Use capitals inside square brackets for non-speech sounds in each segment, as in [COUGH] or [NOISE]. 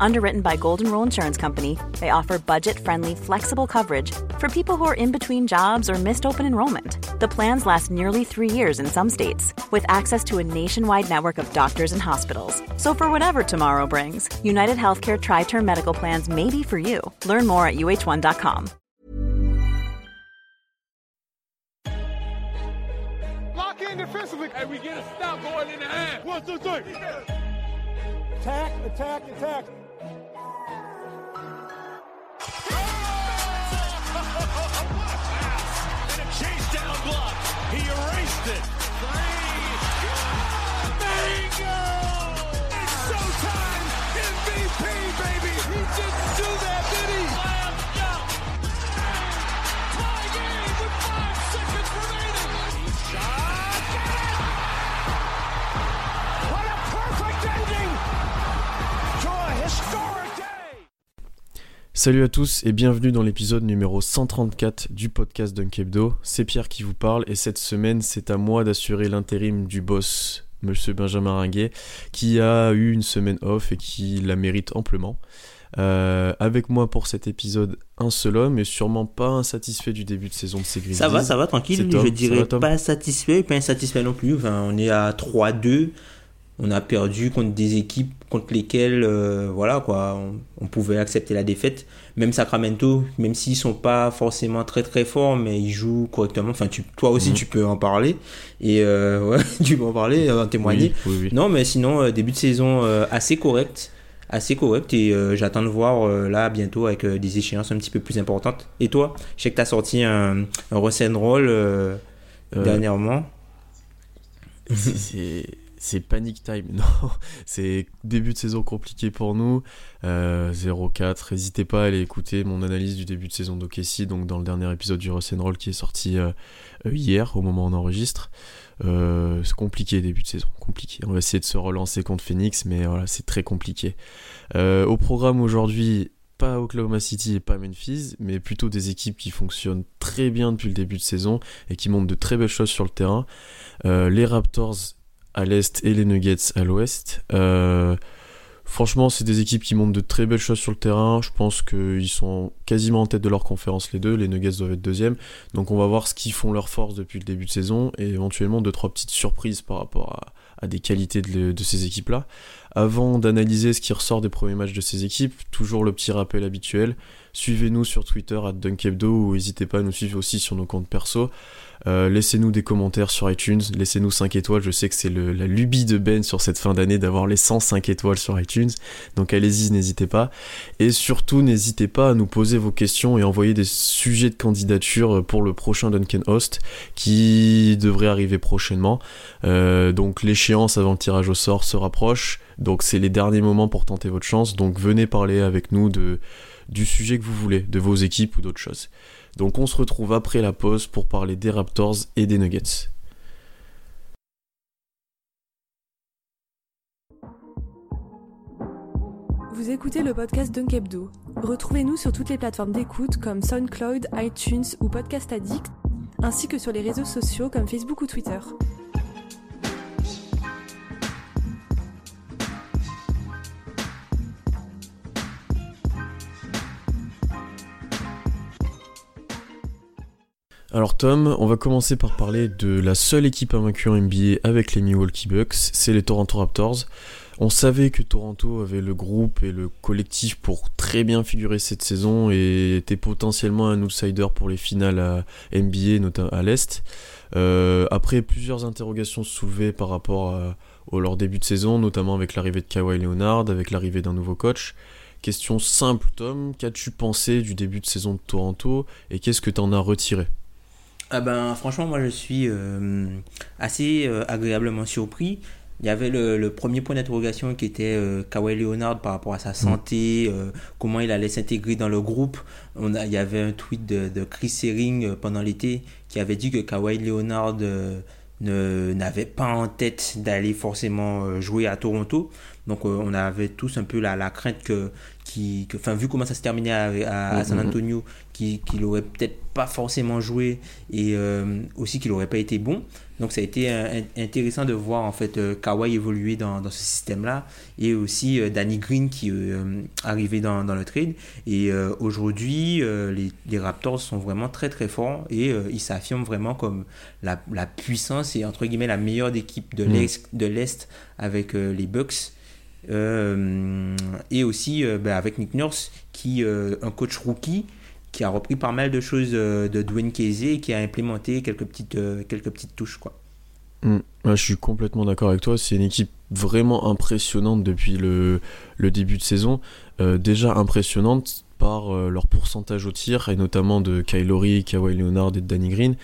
Underwritten by Golden Rule Insurance Company, they offer budget friendly, flexible coverage for people who are in between jobs or missed open enrollment. The plans last nearly three years in some states, with access to a nationwide network of doctors and hospitals. So, for whatever tomorrow brings, United Healthcare Tri Term Medical Plans may be for you. Learn more at uh1.com. Lock in defensively. Hey, we get a stop going in the half. One, two, three. Attack, attack, attack. And a chase down block. He erased it. Salut à tous et bienvenue dans l'épisode numéro 134 du podcast Dunkebdo. C'est Pierre qui vous parle et cette semaine c'est à moi d'assurer l'intérim du boss, Monsieur Benjamin Ringuet, qui a eu une semaine off et qui la mérite amplement. Euh, avec moi pour cet épisode, un seul homme et sûrement pas insatisfait du début de saison de ses Grizzlies. Ça va, ça va, tranquille. Je dirais va, pas satisfait, pas insatisfait non plus. Enfin, on est à 3-2. On a perdu contre des équipes contre lesquelles, euh, voilà, quoi, on, on pouvait accepter la défaite. Même Sacramento, même s'ils sont pas forcément très très forts, mais ils jouent correctement. Enfin, tu, toi aussi, Mhm. tu peux en parler. Et euh, [LAUGHS] ouais, tu peux en parler, en témoigner. Oui, oui, oui. Non, mais sinon, euh, début de saison euh, assez correct. Assez correct. Et euh, j'attends de voir euh, là bientôt avec euh, des échéances un petit peu plus importantes. Et toi, je sais que tu as sorti un, un Roll euh, Euh, dernièrement. c'est- c'est panic time. [LAUGHS] Non c'est début de saison compliqué pour nous. Euh, 0-4 n'hésitez pas à aller écouter mon analyse du début de saison d'Okessi donc dans le dernier épisode du Roll qui est sorti euh, euh, hier au moment où on enregistre. Euh, c'est compliqué début de saison compliqué. On va essayer de se relancer contre Phoenix mais voilà c'est très compliqué. Euh, au programme aujourd'hui pas Oklahoma City et pas Memphis, mais plutôt des équipes qui fonctionnent très bien depuis le début de saison et qui montrent de très belles choses sur le terrain. Euh, les Raptors à l'est et les Nuggets à l'ouest. Euh, franchement, c'est des équipes qui montrent de très belles choses sur le terrain. Je pense qu'ils sont quasiment en tête de leur conférence les deux. Les Nuggets doivent être deuxième. Donc on va voir ce qu'ils font leur force depuis le début de saison et éventuellement deux trois petites surprises par rapport à, à des qualités de, de ces équipes-là. Avant d'analyser ce qui ressort des premiers matchs de ces équipes, toujours le petit rappel habituel. Suivez-nous sur Twitter à Dunkebdo ou n'hésitez pas à nous suivre aussi sur nos comptes perso. Euh, laissez-nous des commentaires sur iTunes, laissez-nous 5 étoiles. Je sais que c'est la lubie de Ben sur cette fin d'année d'avoir les 105 étoiles sur iTunes. Donc allez-y, n'hésitez pas. Et surtout, n'hésitez pas à nous poser vos questions et envoyer des sujets de candidature pour le prochain Duncan Host qui devrait arriver prochainement. Euh, donc l'échéance avant le tirage au sort se rapproche. Donc c'est les derniers moments pour tenter votre chance. Donc venez parler avec nous du sujet que vous voulez, de vos équipes ou d'autres choses. Donc on se retrouve après la pause pour parler des Raptors et des Nuggets. Vous écoutez le podcast Dunkebdo. Retrouvez-nous sur toutes les plateformes d'écoute comme SoundCloud, iTunes ou Podcast Addict, ainsi que sur les réseaux sociaux comme Facebook ou Twitter. Alors Tom, on va commencer par parler de la seule équipe invaincue en NBA avec les Milwaukee Bucks, c'est les Toronto Raptors. On savait que Toronto avait le groupe et le collectif pour très bien figurer cette saison et était potentiellement un outsider pour les finales à NBA, notamment à l'Est. Euh, après plusieurs interrogations soulevées par rapport à- au leur début de saison, notamment avec l'arrivée de Kawhi Leonard, avec l'arrivée d'un nouveau coach. Question simple Tom, qu'as-tu pensé du début de saison de Toronto et qu'est-ce que tu en as retiré? Ah ben, franchement, moi je suis euh, assez euh, agréablement surpris. Il y avait le, premier point d'interrogation qui était euh, Kawhi Leonard par rapport à sa santé, comment il allait s'intégrer dans le groupe. On a, il y avait un tweet de, Chris Herring pendant l'été qui avait dit que Kawhi Leonard n'avait pas en tête d'aller forcément jouer à Toronto. Donc on avait tous un peu la, la crainte que, qui, enfin vu comment ça se terminait à, à, San Antonio, qu'il aurait peut-être pas forcément joué et aussi qu'il aurait pas été bon. Donc ça a été intéressant de voir en fait Kawhi évoluer dans, dans ce système-là et aussi Danny Green qui arrivait dans, dans, le trade. Et aujourd'hui, les, les, Raptors sont vraiment très très forts et ils s'affirment vraiment comme la, la, puissance et entre guillemets la meilleure équipe de mm. l'Est avec les Bucks. Euh, et aussi euh, bah, avec Nick Nurse, qui euh, un coach rookie qui a repris pas mal de choses de Dwayne Casey et qui a implémenté quelques petites, quelques petites touches. Quoi. Mm. je suis complètement d'accord avec toi. C'est une équipe vraiment impressionnante depuis le, le début de saison. déjà impressionnante par leur pourcentage au tir, et notamment de Kylori, Kawhi Leonard et de Danny Green.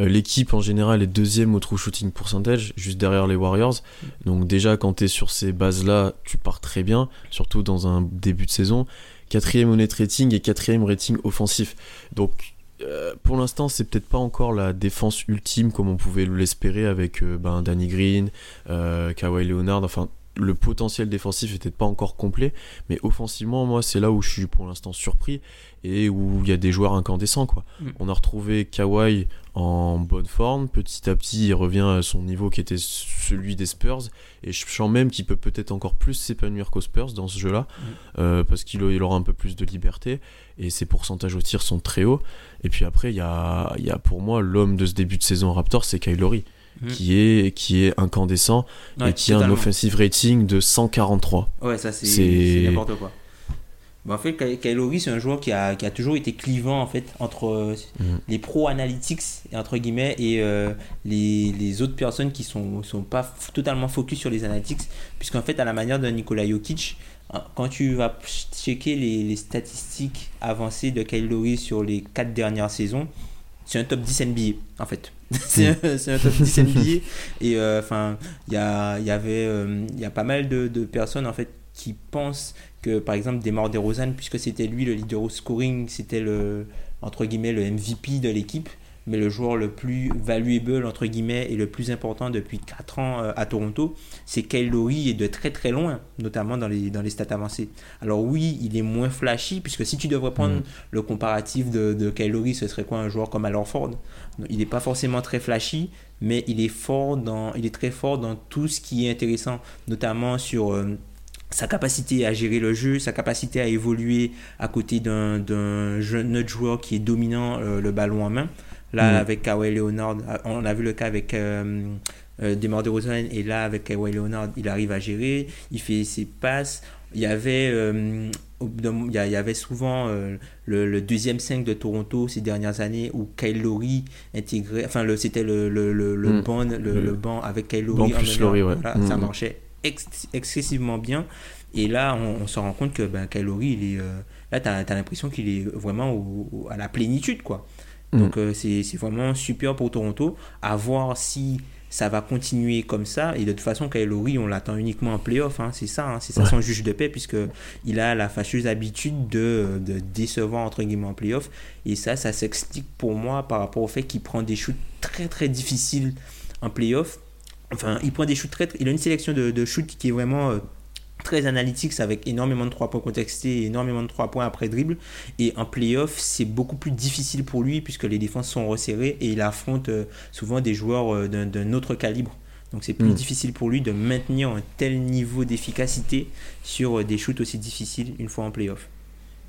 Euh, l'équipe en général est deuxième au true shooting percentage, juste derrière les Warriors. Donc déjà quand tu es sur ces bases-là, tu pars très bien, surtout dans un début de saison. Quatrième net rating et quatrième rating offensif. Donc euh, pour l'instant, c'est peut-être pas encore la défense ultime comme on pouvait l'espérer avec euh, ben, Danny Green, Kawhi Leonard. Enfin, le potentiel défensif n'était pas encore complet, mais offensivement, moi, c'est là où je suis pour l'instant surpris et où il y a des joueurs incandescents. Quoi. Mm. On a retrouvé Kawhi en bonne forme, petit à petit, il revient à son niveau qui était celui des Spurs, et je sens même qu'il peut peut-être encore plus s'épanouir qu'aux Spurs dans ce jeu-là, mm. euh, parce qu'il aura un peu plus de liberté, et ses pourcentages au tir sont très hauts. Et puis après, il y a, y a pour moi l'homme de ce début de saison Raptor, c'est Kylori. Mhm. qui, est, qui est incandescent et qui a un offensive rating de 143. Ouais, ça c'est n'importe quoi. en fait, Kylori, c'est un joueur qui a, qui a, toujours été clivant en fait entre euh, mhm. les pro analytics entre guillemets et euh, les, les, autres personnes qui sont sont pas totalement focus sur les analytics, puisqu'en fait à la manière de Nikola Jokic, quand tu vas checker les, les statistiques avancées de Kylori sur les quatre dernières saisons, c'est un top 10 NBA en fait. [LAUGHS] c'est un, top 10 NBA [LAUGHS] et euh, enfin il y, a, y avait euh, il y a pas mal de, de, personnes en fait qui pensent que par exemple Demar DeRozan puisque c'était lui le leader au scoring c'était le entre guillemets le MVP de l'équipe mais le joueur le plus valuable, entre guillemets, et le plus important depuis 4 ans euh, à Toronto, c'est Kyle Lowry et de très très loin, notamment dans les, dans les stats avancés. Alors oui, il est moins flashy, puisque si tu devrais prendre mm. le comparatif de, de Kyle Lowry, ce serait quoi un joueur comme Al Ford? Il n'est pas forcément très flashy, mais il est, fort dans, il est très fort dans tout ce qui est intéressant, notamment sur... Euh, sa capacité à gérer le jeu, sa capacité à évoluer à côté d'un jeune autre joueur qui est dominant euh, le ballon en main. Là, mm. avec Kawhi Leonard, on a vu le cas avec euh, euh, Demar DeRozan, et là, avec Kawhi Leonard, il arrive à gérer, il fait ses passes. Il y avait, euh, il y avait souvent euh, le, deuxième 5 de Toronto ces dernières années où Kyle Lowry intégrait, enfin, c'était le, le, le, le, mm. banc, le, banc avec Kyle Lowry. Mm. Ça marchait excessivement bien. Et là, on, se rend compte que ben, Kyle Lowry, il est, là, tu as, l'impression qu'il est vraiment à la plénitude, quoi. Mm. Donc euh, c'est vraiment super pour Toronto. À voir si ça va continuer comme ça. Et de toute façon, Kyle Lowry, on l'attend uniquement en playoff. Hein. C'est ça, hein. c'est ça son juge de paix, puisqu'il a la fâcheuse habitude de, de, décevoir entre guillemets en playoff. Et ça, ça s'explique pour moi par rapport au fait qu'il prend des shoots très très difficiles en playoff. Enfin, il prend des shoots très. Il a une sélection de, de shoots qui est vraiment. Euh, très analytique avec énormément de 3 points contextés énormément de 3 points après dribble. Et en playoff, c'est beaucoup plus difficile pour lui puisque les défenses sont resserrées et il affronte euh, souvent des joueurs euh, d'un autre calibre. Donc c'est plus hmm. difficile pour lui de maintenir un tel niveau d'efficacité sur euh, des shoots aussi difficiles une fois en playoff.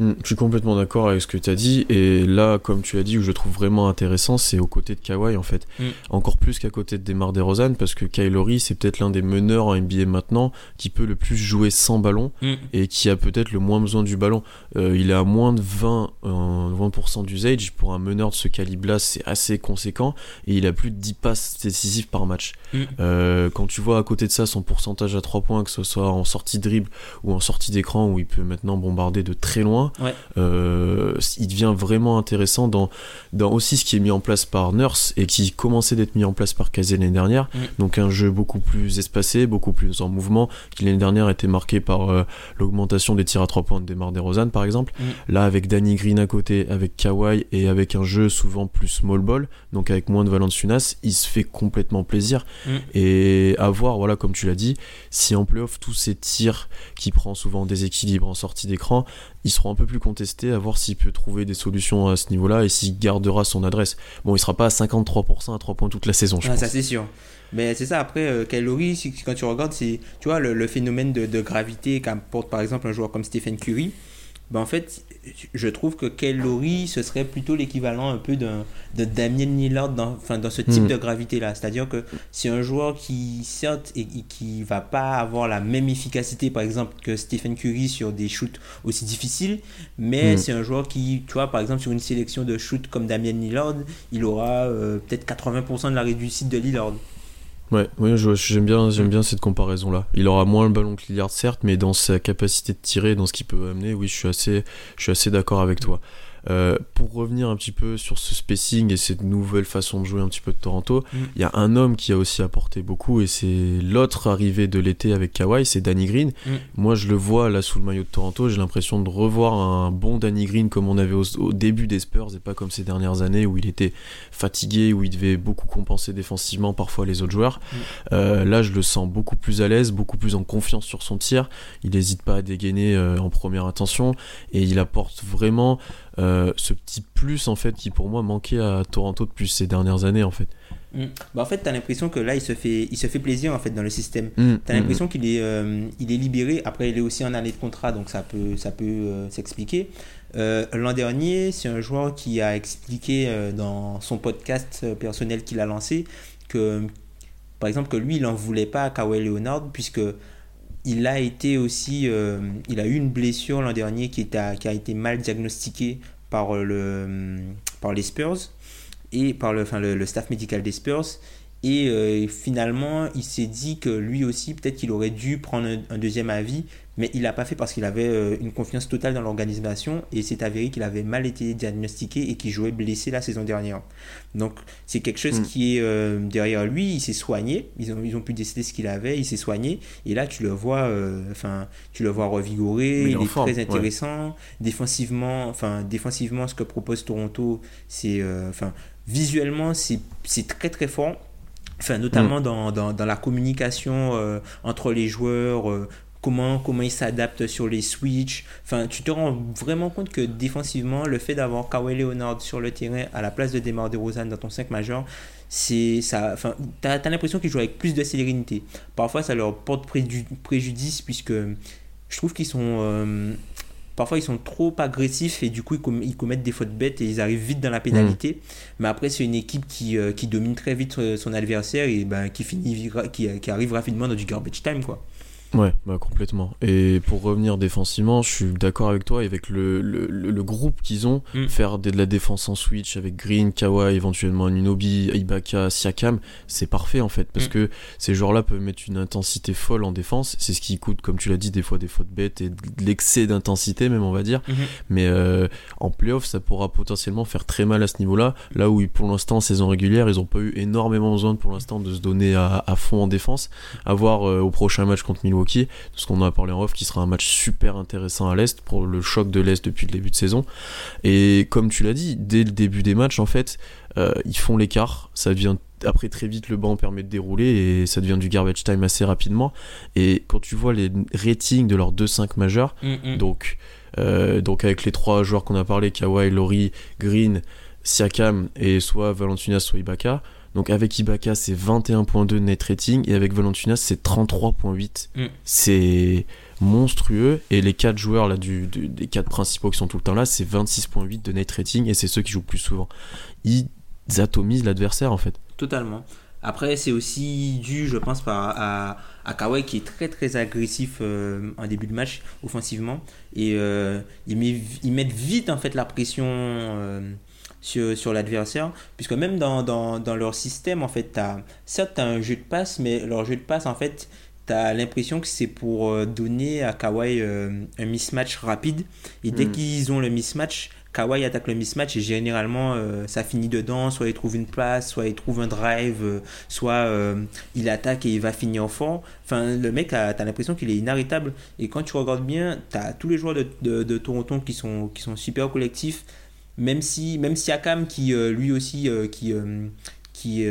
Mm, je suis complètement d'accord avec ce que tu as dit. Et là, comme tu as dit, où je trouve vraiment intéressant, c'est aux côtés de Kawhi, en fait. Mm. Encore plus qu'à côté de Demar DeRozan, parce que Kylori, c'est peut-être l'un des meneurs en NBA maintenant qui peut le plus jouer sans ballon mm. et qui a peut-être le moins besoin du ballon. Euh, il est à moins de 20, 20% d'usage. Pour un meneur de ce calibre-là, c'est assez conséquent. Et il a plus de 10 passes décisives par match. Euh, quand tu vois à côté de ça son pourcentage à 3 points, que ce soit en sortie dribble ou en sortie d'écran, où il peut maintenant bombarder de très loin, Ouais. Euh, il devient vraiment intéressant dans, dans aussi ce qui est mis en place par Nurse et qui commençait d'être mis en place par Kazé l'année dernière. Donc un jeu beaucoup plus espacé, beaucoup plus en mouvement, qui l'année dernière était marqué par euh, l'augmentation des tirs à 3 points de Demar DeRozan par exemple. Là avec Danny Green à côté, avec Kawhi et avec un jeu souvent plus small ball, donc avec moins de Valanciunas, il se fait complètement plaisir. Et à voir, voilà, comme tu l'as dit, si en playoff tous ces tirs qui prend souvent en déséquilibre en sortie d'écran, ils seront un peu plus contestés à voir s'il peut trouver des solutions à ce niveau-là et s'il gardera son adresse. Bon, il sera pas à 53% à 3 points toute la saison, je Ah, pense. ça c'est sûr. Mais c'est ça, après, euh, si- quand tu regardes, c'est tu vois, le, le phénomène de, de gravité qu'apporte par exemple un joueur comme Stephen Curry. Ben, en fait, je trouve que Kyle Lowry, ce serait plutôt l'équivalent un peu d'un- de Damien Lillard dans, enfin, dans ce type Mm. de gravité-là. C'est-à-dire que c'est un joueur qui, certes, et, et qui va pas avoir la même efficacité, par exemple, que Stephen Curry sur des shoots aussi difficiles, mais Mm. c'est un joueur qui, tu vois, par exemple, sur une sélection de shoots comme Damien Lillard, il aura euh, peut-être 80% de la réussite de Lillard. Ouais, ouais, je- j'aime bien, j'aime bien cette comparaison-là. Il aura moins le ballon que Lillard, certes, mais dans sa capacité de tirer, dans ce qu'il peut amener, oui, je suis assez d'accord avec toi. Euh, pour revenir un petit peu sur ce spacing et cette nouvelle façon de jouer un petit peu de Toronto, il Mm. y a un homme qui a aussi apporté beaucoup et c'est l'autre arrivé de l'été avec Kawhi, c'est Danny Green. Mm. Moi, je le vois là sous le maillot de Toronto, j'ai l'impression de revoir un bon Danny Green comme on avait au, au début des Spurs et pas comme ces dernières années où il était fatigué, où il devait beaucoup compenser défensivement parfois les autres joueurs. Mm. Euh, là, je le sens beaucoup plus à l'aise, beaucoup plus en confiance sur son tir. Il n'hésite pas à dégainer euh, en première intention et il apporte vraiment euh, ce petit plus en fait qui pour moi manquait à Toronto depuis ces dernières années en fait. Mm. Bah, en fait, tu as l'impression que là, il se, fait, il se fait plaisir en fait dans le système. Mm, Tu as l'impression qu'il est, euh, il est libéré. Après, il est aussi en année de contrat, donc ça peut, ça peut euh, s'expliquer. Euh, L'an dernier, c'est un joueur qui a expliqué dans son podcast personnel qu'il a lancé que, par exemple, que lui, il n'en voulait pas à Kawhi Leonard, puisque il a été aussi, euh, il a eu une blessure l'an dernier qui, a été mal diagnostiquée par, euh, le, par les Spurs et par le, staff médical des Spurs. Et euh, finalement, il s'est dit que lui aussi, peut-être qu'il aurait dû prendre un deuxième avis, mais il l'a pas fait parce qu'il avait euh, une confiance totale dans l'organisation et c'est avéré qu'il avait mal été diagnostiqué et qu'il jouait blessé la saison dernière. Donc c'est quelque chose Mm. qui est euh, derrière lui, il s'est soigné, ils ont, ils ont pu décider ce qu'il avait, il s'est soigné et là tu le vois, euh, enfin tu le vois revigoré, il est il en est forme, très ouais. intéressant. Défensivement, enfin défensivement, ce que propose Toronto, c'est, euh, enfin visuellement c'est très très fort. Enfin, notamment dans, dans, dans la communication euh, entre les joueurs, euh, comment, comment ils s'adaptent sur les switches. Enfin, tu te rends vraiment compte que défensivement, le fait d'avoir Kawhi Leonard sur le terrain à la place de DeMar DeRozan dans ton 5 majeur, c'est ça. Enfin, t'as as, l'impression qu'ils jouent avec plus de sérénité. Parfois, ça leur porte préju- préjudice puisque je trouve qu'ils sont euh, parfois ils sont trop agressifs et du coup ils, ils commettent des fautes bêtes et ils arrivent vite dans la pénalité. Mais après, c'est une équipe qui, euh, qui domine très vite euh, son adversaire et ben, qui, finit, qui arrive rapidement dans du garbage time. Quoi. Ouais, bah complètement. Et pour revenir défensivement, je suis d'accord avec toi, avec le, le, le- le groupe qu'ils ont, Mm. faire de, de la défense en switch avec Green, Kawhi, éventuellement Nunobi, Ibaka, Siakam, c'est parfait en fait, parce Mm. que ces joueurs-là peuvent mettre une intensité folle en défense, c'est ce qui coûte, comme tu l'as dit, des fois des fautes bêtes et de l'excès d'intensité même, on va dire. Mhm. Mais euh, en playoff, ça pourra potentiellement faire très mal à ce niveau-là, là où pour l'instant, en saison régulière, ils ont pas eu énormément besoin pour l'instant de se donner à, à fond en défense, à voir euh, au prochain match contre Milwaukee, de ce qu'on en a parlé en off, qui sera un match super intéressant à l'Est pour le choc de l'Est depuis le début de saison. Et comme tu l'as dit, dès le début des matchs, en fait, euh, ils font l'écart. Ça devient après très vite le banc permet de dérouler et ça devient du garbage time assez rapidement. Et quand tu vois les ratings de leurs 2-5 majeurs, Mm, mm. donc, euh, donc avec les trois joueurs qu'on a parlé, Kawhi, Laurie, Green, Siakam et soit Valanciunas soit Ibaka. Donc avec Ibaka c'est 21.2 net rating et avec Valanciunas c'est 33.8. Mm. C'est monstrueux et les quatre joueurs là du, du- des quatre principaux qui sont tout le temps là c'est 26.8 de net rating et c'est ceux qui jouent le plus souvent. Ils atomisent l'adversaire en fait. Totalement. Après, c'est aussi dû, je pense, par, à, à Kawhi qui est très très agressif euh, en début de match offensivement. Et euh, ils, met- ils mettent vite en fait la pression euh, sur, sur l'adversaire. Puisque même dans, dans, dans leur système, en fait, as, certes, tu as un jeu de passe, mais leur jeu de passe, en fait, tu t'as l'impression que c'est pour euh, donner à Kawhi euh, un mismatch rapide. Et dès Mm. qu'ils ont le mismatch, Kawhi attaque le mismatch et généralement euh, ça finit dedans. Soit il trouve une place, soit il trouve un drive, euh, soit euh, il attaque et il va finir fort. Enfin, le mec, a- t'as l'impression qu'il est inarrêtable. Et quand tu regardes bien, t'as tous les joueurs de, de, de Toronto qui sont, qui sont super collectifs. Même si, même si Akam, qui euh, lui aussi, euh, qui, euh, qui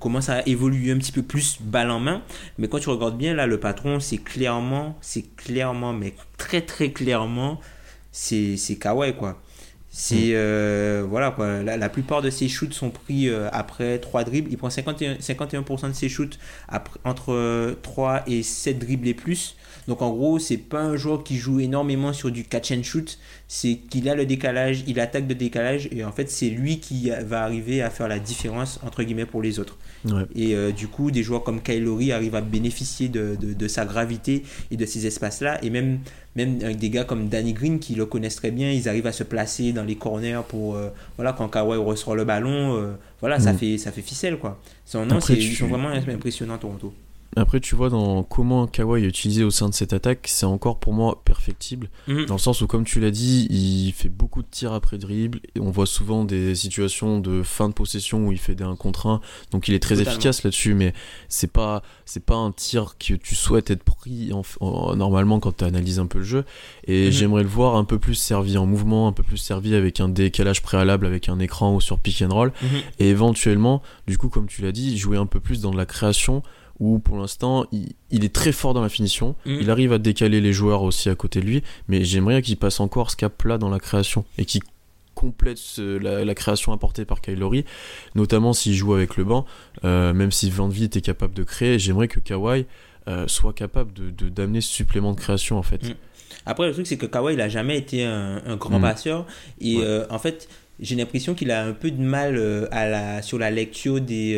commence à évoluer un petit peu plus balle en main. Mais quand tu regardes bien, là, le patron, c'est clairement, c'est clairement, mais très très clairement, c'est c'est Kawhi, quoi. C'est euh, voilà quoi. La, la plupart de ses shoots sont pris après 3 dribbles. Il prend 51%, 51% de ses shoots après, entre euh, 3 et 7 dribbles et plus. Donc en gros, c'est pas un joueur qui joue énormément sur du catch and shoot. C'est qu'il a le décalage, il attaque de décalage et en fait c'est lui qui va arriver à faire la différence entre guillemets pour les autres. Ouais. Et euh, du coup, des joueurs comme Kyle Lowry arrivent à bénéficier de, de, de sa gravité et de ces espaces-là. Et même, même avec des gars comme Danny Green qui le connaissent très bien, ils arrivent à se placer dans les corners pour. euh, voilà, quand Kawhi ressort le ballon, euh, voilà, ça, Mm. fait, ça fait ficelle quoi. Son nom, c'est- tu- ils sont vraiment impressionnants Toronto. Après, tu vois, dans comment Kawhi est utilisé au sein de cette attaque, c'est encore pour moi perfectible. Mhm. Dans le sens où, comme tu l'as dit, il fait beaucoup de tirs après dribble. Et on voit souvent des situations de fin de possession où il fait des 1 contre 1. Donc il est très Totalement. efficace là-dessus, mais c'est pas, c'est pas un tir que tu souhaites être pris en- en- normalement quand tu analyses un peu le jeu. Et Mhm. j'aimerais le voir un peu plus servi en mouvement, un peu plus servi avec un décalage préalable, avec un écran ou sur pick and roll. Mhm. Et éventuellement, du coup, comme tu l'as dit, jouer un peu plus dans de la création où pour l'instant il, il est très fort dans la finition, Mhm. il arrive à décaler les joueurs aussi à côté de lui, mais j'aimerais qu'il passe encore ce cap-là dans la création et qu'il complète ce- la, la création apportée par Kyle Lowry, notamment s'il joue avec le banc, euh, même si Van Vliet est capable de créer, j'aimerais que Kawhi euh, soit capable de d'amener ce supplément de création en fait. Mhm. Après, le truc, c'est que Kawhi, il a jamais été un, un grand Mm. passeur. Et Ouais. euh, en fait, j'ai l'impression qu'il a un peu de mal à la, sur la lecture des,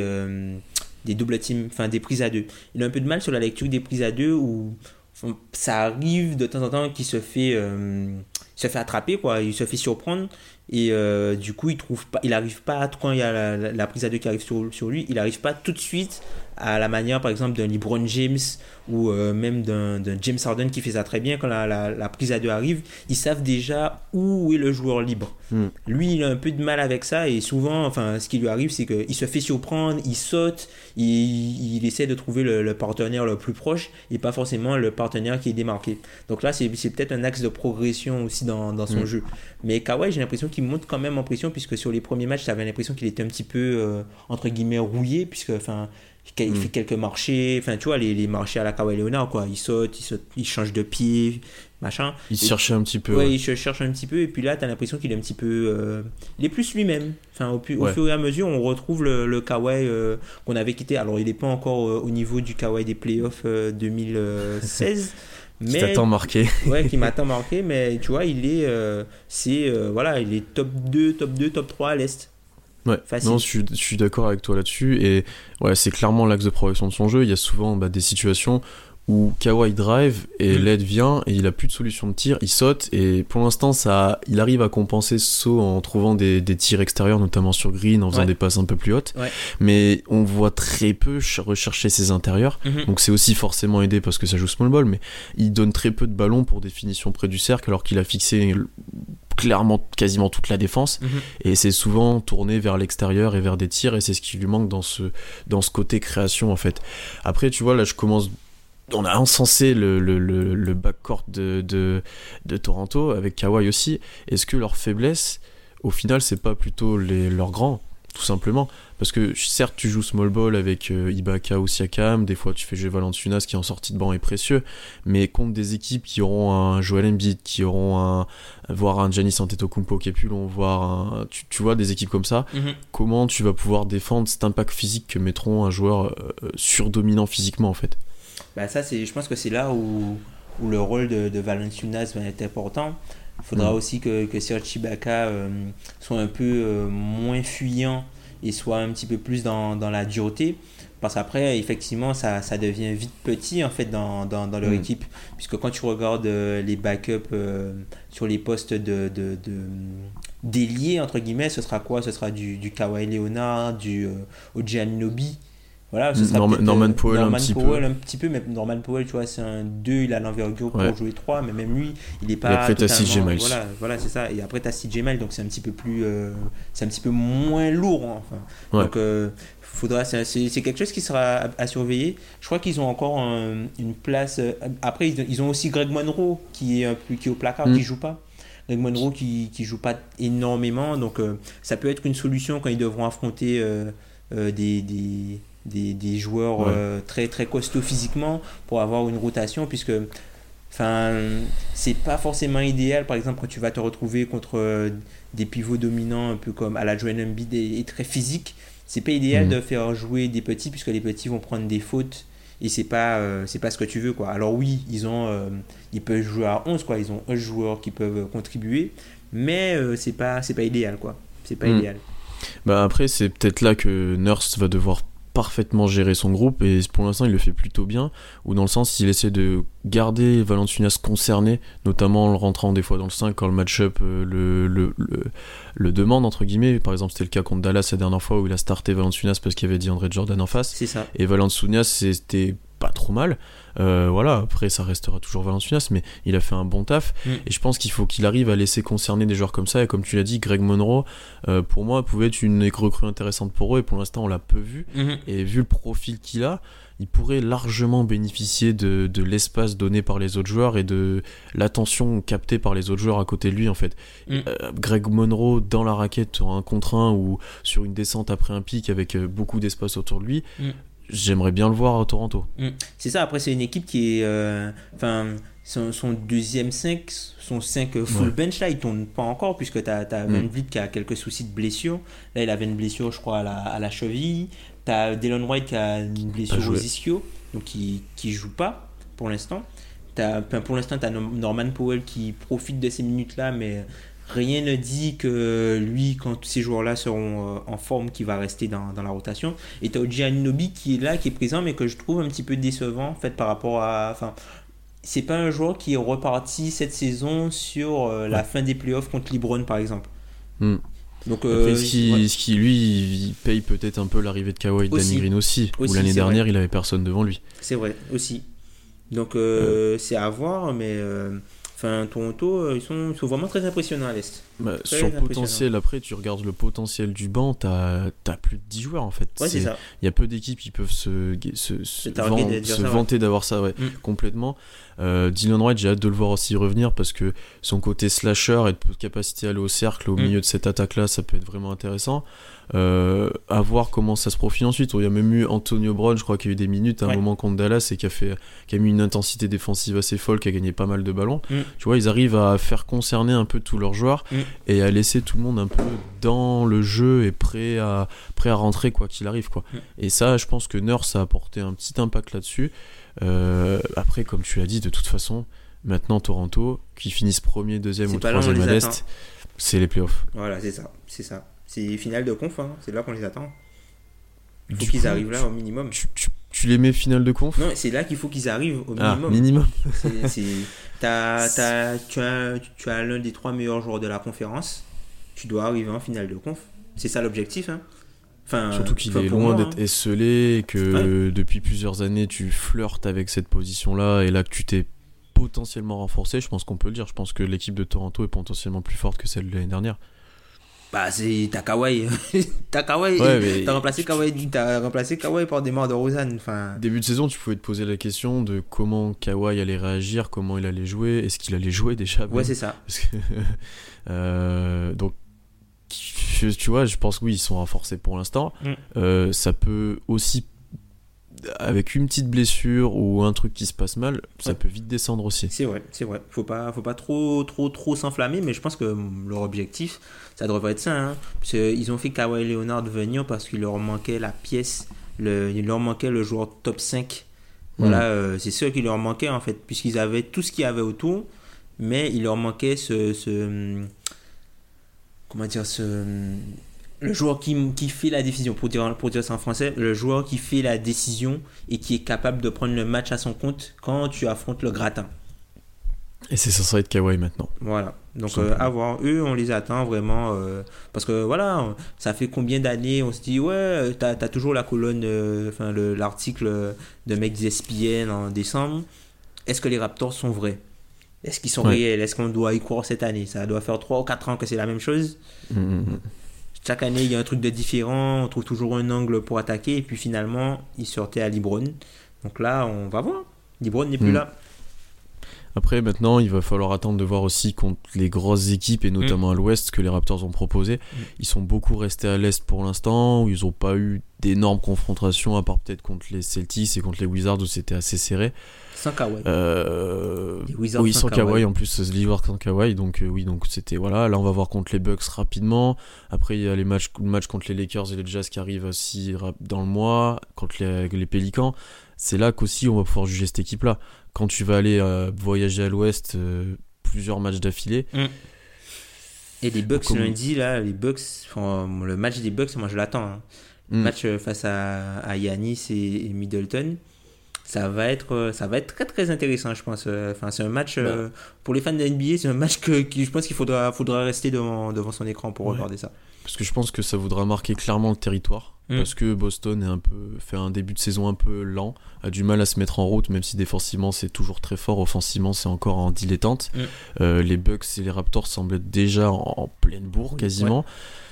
des double teams, enfin des prises à deux. Il a un peu de mal sur la lecture des prises à deux où ça arrive de temps en temps qu'il se fait, euh, se fait attraper, quoi. Il se fait surprendre. Et euh, du coup, il trouve pas, il arrive pas, quand il y a la prise à deux qui arrive sur, sur lui, il arrive pas tout de suite à la manière, par exemple, d'un LeBron James ou euh, même d'un James Harden qui fait ça très bien quand la, la- la prise à deux arrive. Ils savent déjà où est le joueur libre. Mm. Lui, il a un peu de mal avec ça et souvent, enfin, ce qui lui arrive, c'est qu'il se fait surprendre, il saute, il, il essaie de trouver le, le partenaire le plus proche et pas forcément le partenaire qui est démarqué. Donc là, c'est c'est peut-être un axe de progression aussi dans, dans son Mm. jeu. Mais Kawhi, j'ai l'impression qu'il monte quand même en pression puisque sur les premiers matchs, tu avais l'impression qu'il était un petit peu, euh, entre guillemets, rouillé puisque, enfin, il Mm. fait quelques marchés, enfin, tu vois, les, les marchés à la Kawhi Leonard, quoi. Il saute, il, saute, il change de pied, machin. Il cherchait un petit peu. Ouais, ouais. il se cherche un petit peu, et puis là, tu as l'impression qu'il est un petit peu. euh, il est plus lui-même. Enfin, au, pu- au Ouais. fur et à mesure, on retrouve le, le Kawhi euh, qu'on avait quitté. Alors, il n'est pas encore euh, au niveau du Kawhi des playoffs euh, 2016. [LAUGHS] Qui mais t'attend marqué. [LAUGHS] ouais, qui [LAUGHS] m'a tant marqué, mais tu vois, il est, c'est, voilà, il est top 2, top 2, top 3 à l'Est. Ouais, Facile. non, je suis, je suis d'accord avec toi là-dessus. Et ouais, c'est clairement l'axe de progression de son jeu. Il y a souvent bah, des situations où Kawhi drive et Mm. l'aide vient et il a plus de solution de tir, il saute et pour l'instant ça, il arrive à compenser ce saut en trouvant des, des tirs extérieurs, notamment sur Green, en faisant Ouais. des passes un peu plus hautes. Ouais. Mais on voit très peu ch- rechercher ses intérieurs. Mhm. Donc c'est aussi forcément aidé parce que ça joue small ball, mais il donne très peu de ballons pour des finitions près du cercle alors qu'il a fixé clairement quasiment toute la défense Mhm. et c'est souvent tourné vers l'extérieur et vers des tirs et c'est ce qui lui manque dans ce dans ce côté création en fait après tu vois là je commence on a encensé le, le, le, le backcourt de, de, de Toronto avec Kawhi aussi. Est-ce que leur faiblesse au final c'est pas plutôt les, leurs grands tout simplement? Parce que certes tu joues small ball avec euh, Ibaka ou Siakam des fois tu fais jouer Valanciunas qui en sortie de banc est précieux mais contre des équipes qui auront un Joel Embiid qui auront un voire un Giannis Antetokounmpo qui est plus long voire un, tu, tu vois des équipes comme ça Mhm. comment tu vas pouvoir défendre cet impact physique que mettront un joueur euh, surdominant physiquement en fait? Bah, ça, c'est, je pense que c'est là où, où le rôle de, de Valanciunas va être important. Il faudra Mm. aussi que, que Serge Ibaka euh, soit un peu euh, moins fuyant et soit un petit peu plus dans, dans la dureté. Parce qu'après, effectivement, ça, ça devient vite petit en fait dans, dans, dans leur Mm. équipe. Puisque quand tu regardes euh, les backups sur les postes de, de, de d'ailier, entre guillemets, ce sera quoi? Ce sera du, du Kawhi Leonard, du Oji Anunoby. Voilà, ce sera Norman- euh, Powell un Norman petit peu. Powell un petit peu, mais Norman Powell, tu vois, c'est un 2, il a l'envergure pour Ouais. jouer 3, mais même lui, il est pas. Et après, t'as CJ Miles. Voilà, voilà c'est ça. Et après, t'as CJ Miles, donc c'est un petit peu plus. euh, c'est un petit peu moins lourd, hein, enfin. Ouais. Donc, euh, faudra. C'est quelque chose qui sera à, à surveiller. Je crois qu'ils ont encore un- une place. après, ils, ils ont aussi Greg Monroe, qui est, un peu, qui est au placard, Mm. qui joue pas. Greg Monroe qui, qui joue pas énormément, donc euh, ça peut être une solution quand ils devront affronter des, des, des, des joueurs Ouais. euh, très très costauds physiquement pour avoir une rotation, puisque enfin c'est pas forcément idéal, par exemple, quand tu vas te retrouver contre euh, des pivots dominants un peu comme à la Joel Embiid et, très physique, c'est pas idéal Mhm. de faire jouer des petits puisque les petits vont prendre des fautes et c'est pas euh, c'est pas ce que tu veux quoi. Alors oui, ils ont euh, ils peuvent jouer à 11 quoi, ils ont 11 joueurs qui peuvent contribuer, mais euh, c'est pas c'est pas idéal quoi. C'est pas Mm. idéal. Bah après, c'est peut-être là que Nurse va devoir parfaitement gérer son groupe et pour l'instant il le fait plutôt bien ou dans le sens il essaie de garder Valanciunas concerné notamment en le rentrant des fois dans le 5 quand le match-up euh, le, le, le, le demande entre guillemets par exemple c'était le cas contre Dallas la dernière fois où il a starté Valanciunas parce qu'il y avait dit André Jordan en face ça. et Valanciunas c'était pas trop mal Euh, voilà après ça restera toujours Valanciunas mais il a fait un bon taf Mm. et je pense qu'il faut qu'il arrive à laisser concerner des joueurs comme ça et comme tu l'as dit Greg Monroe euh, pour moi pouvait être une recrue intéressante pour eux et pour l'instant on l'a peu vu Mhm. et vu le profil qu'il a il pourrait largement bénéficier de, de l'espace donné par les autres joueurs et de l'attention captée par les autres joueurs à côté de lui en fait. Mm. Euh, Greg Monroe dans la raquette sur un contre un ou sur une descente après un pic avec beaucoup d'espace autour de lui, Mm. J'aimerais bien le voir à Toronto. Mm. C'est ça, après c'est une équipe qui est... euh, Enfin, son, son deuxième 5, son 5 full Ouais. bench là, il tourne pas encore puisque tu as, Mm. Van Vliet qui a quelques soucis de blessure. Là, il avait une blessure, je crois, à la, à la cheville. Tu as Dylan White qui a une blessure aux ischio, donc qui, qui joue pas pour l'instant. Pour l'instant, tu as Norman Powell qui profite de ces minutes-là, mais rien ne dit que lui, quand ces joueurs-là seront euh, en forme, qu'il va rester dans, dans la rotation. Et tu as Oji qui est là, qui est présent, mais que je trouve un petit peu décevant en fait, par rapport à. Enfin, c'est pas un joueur qui est reparti cette saison sur euh, la Ouais. fin des playoffs contre LeBron, par exemple. Hmm. Donc, Après, euh, ce, qui, ouais. ce qui, lui, il paye peut-être un peu l'arrivée de Kawhi et de. Danny Green aussi, Aussi, où l'année dernière, vrai. il avait personne devant lui. C'est vrai, aussi. Donc, euh, c'est à voir, mais. Enfin, Toronto, euh, ils sont, ils sont vraiment très impressionnants à l'Est. Bah, sur potentiel, après, tu regardes le potentiel du banc, t'as as plus de 10 joueurs en fait. Ouais, c'est ça. Il y a peu d'équipes qui peuvent se, se, se, van- se vanter d'avoir ça, ouais, Mm. complètement. Euh, Dylan White, j'ai hâte de le voir aussi revenir parce que son côté slasher et de capacité à aller au cercle au Mm. milieu de cette attaque-là, ça peut être vraiment intéressant. Euh, à voir comment ça se profile ensuite. Il y a même eu Antonio Brown, je crois qu'il y a eu des minutes à un Ouais. moment contre Dallas et qui a, fait, qui a mis une intensité défensive assez folle, qui a gagné pas mal de ballons. Mm. Tu vois, ils arrivent à faire concerner un peu tous leurs joueurs Mm. et à laisser tout le monde un peu dans le jeu et prêt à, prêt à rentrer quoi qu'il arrive. Quoi. Mm. Et ça, je pense que Nurse a apporté un petit impact là-dessus. Euh, après, comme tu l'as dit, de toute façon, maintenant Toronto, qui finissent premier, deuxième ou troisième à les l'Est, attend. c'est les playoffs. Voilà, c'est ça. C'est ça. C'est finale de conf, hein. c'est là qu'on les attend. Il faut qu'ils arrivent là au minimum. Tu, tu, tu les mets finale de conf Non, c'est là qu'il faut qu'ils arrivent au Ah, minimum. minimum. [LAUGHS] C'est- c'est- t'as- [LAUGHS] t'as- tu as, tu as l'un des trois meilleurs joueurs de la conférence. Tu dois arriver en finale de conf. C'est ça l'objectif. Hein. Enfin, Surtout qu'il est loin d'être hein. esselé, et que depuis plusieurs années tu flirtes avec cette position-là, et là que tu t'es potentiellement renforcé, je pense qu'on peut le dire. Je pense que l'équipe de Toronto est potentiellement plus forte que celle de l'année dernière. Bah, c'est t'as Kawhi. [LAUGHS] t'as Kawhi. Ouais, mais- T'as remplacé Kawhi, t'as remplacé Kawhi par des morts de Rosanne. Enfin, Début de saison, tu pouvais te poser la question de comment Kawhi allait réagir, comment il allait jouer, est-ce qu'il allait jouer déjà? Ouais, c'est ça. Parce que, [LAUGHS] euh, donc, tu vois, je pense que oui, ils sont renforcés pour l'instant. Mm. Euh, ça peut aussi, avec une petite blessure ou un truc qui se passe mal, ça Ouais. peut vite descendre aussi. C'est vrai, c'est vrai. Faut pas, faut pas trop, trop, trop s'enflammer, mais je pense que hum, leur objectif, ça devrait être ça. Hein. Parce ils ont fait Kawhi Leonard venir parce qu'il leur manquait la pièce, le, il leur manquait le joueur top 5. Voilà, euh, c'est sûr qu'il leur manquait en fait, puisqu'ils avaient tout ce qu'il y avait autour, mais il leur manquait ce, ce comment dire, ce le joueur qui, qui fait la décision, pour dire, pour dire ça en français, le joueur qui fait la décision et qui est capable de prendre le match à son compte quand tu affrontes le gratin. Et c'est censé être Kawhi maintenant. Voilà. Donc, euh, à voir. Eux, on les attend vraiment. euh, parce que voilà, ça fait combien d'années On se dit, ouais, t'as as toujours la colonne, euh, enfin, le- l'article de mec d'ESPN en décembre. Est-ce que les Raptors sont vrais? Est-ce qu'ils sont Ouais. réels? Est-ce qu'on doit y croire cette année? Ça doit faire 3 ou 4 ans que c'est la même chose. Mm, mm, mm. Chaque année, il y a un truc de différent. On trouve toujours un angle pour attaquer. Et puis finalement, ils sortaient à Libron. Donc là, on va voir. Libron n'est plus là. Après, maintenant, il va falloir attendre de voir aussi contre les grosses équipes, et notamment à l'ouest, que les Raptors ont proposé. Ils sont beaucoup restés à l'est pour l'instant, où ils n'ont pas eu d'énormes confrontations, à part peut-être contre les Celtics et contre les Wizards, où c'était assez serré. Sans Kawhi. Euh... Oui, sans Kawhi. En plus, les Wizards sans Kawhi, donc euh, oui, donc c'était voilà. Là, on va voir contre les Bucks rapidement. Après, il y a les matchs, le match contre les Lakers et les Jazz qui arrivent aussi dans le mois, contre les, les Pélicans. C'est là qu'aussi on va pouvoir juger cette équipe-là. Quand tu vas aller euh, voyager à l'Ouest, euh, plusieurs matchs d'affilée. Et les Bucks Comme- lundi, là, les Bucks, enfin, le match des Bucks, moi je l'attends. hein. Mm. Match euh, face à, à Yanis et, et Middleton. Ça va, être, ça va être très très intéressant, je pense. Enfin, c'est un match, euh, pour les fans de NBA, c'est un match que, qui, je pense qu'il faudra, faudra rester devant, devant son écran pour Ouais. regarder ça. Parce que je pense que ça voudra marquer clairement le territoire. Mm. Parce que Boston est un peu, fait un début de saison un peu lent, a du mal à se mettre en route, même si défensivement c'est toujours très fort, offensivement c'est encore en dilettante. Mm. Euh, les Bucks et les Raptors semblent être déjà en, en pleine bourre quasiment.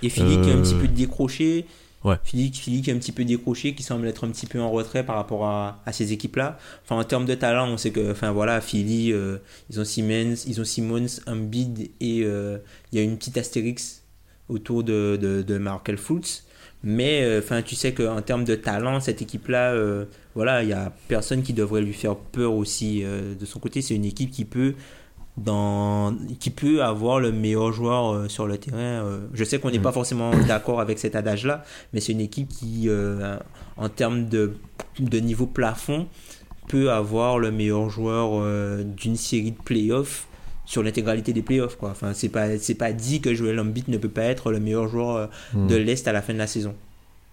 Et Philly qui est un Euh, petit peu décroché. Ouais. Philly, Philly qui est un petit peu décroché, qui semble être un petit peu en retrait par rapport à, à ces équipes-là. Enfin, en termes de talent, on sait que, enfin voilà, Philly, euh, ils ont Simmons, ils ont Simmons, Embiid et euh, il y a une petite astérix autour de, de, de Markel Fultz. Mais euh, tu sais qu'en termes de talent, cette équipe-là, euh, voilà, il y a personne qui devrait lui faire peur aussi euh, de son côté. C'est une équipe qui peut dans qui peut avoir le meilleur joueur sur le terrain. Je sais qu'on n'est pas forcément [COUGHS] d'accord avec cet adage-là, mais c'est une équipe qui, en termes de, de niveau plafond, peut avoir le meilleur joueur d'une série de playoffs sur l'intégralité des playoffs. Quoi. Enfin, c'est pas c'est pas dit que Joel Embiid ne peut pas être le meilleur joueur euh, Mm. de l'Est à la fin de la saison.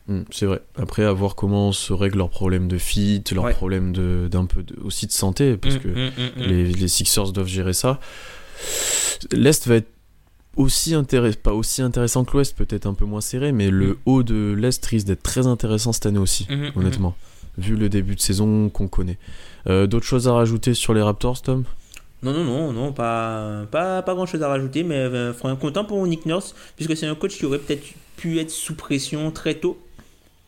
Mm, c'est vrai. Après, à voir comment se règlent leurs problèmes de fit, leurs Ouais. problèmes de, d'un peu de- aussi de santé, parce Mm, que les, les Sixers doivent gérer ça. L'Est va être aussi intéressant, pas aussi intéressant que l'Ouest, peut-être un peu moins serré, mais le haut de l'Est risque d'être très intéressant cette année aussi, honnêtement, vu le début de saison qu'on connaît. Euh, D'autres choses à rajouter sur les Raptors, Tom? Non, non, non, non, pas, pas, pas grand chose à rajouter, mais euh, content pour Nick Nurse, puisque c'est un coach qui aurait peut-être pu être sous pression très tôt.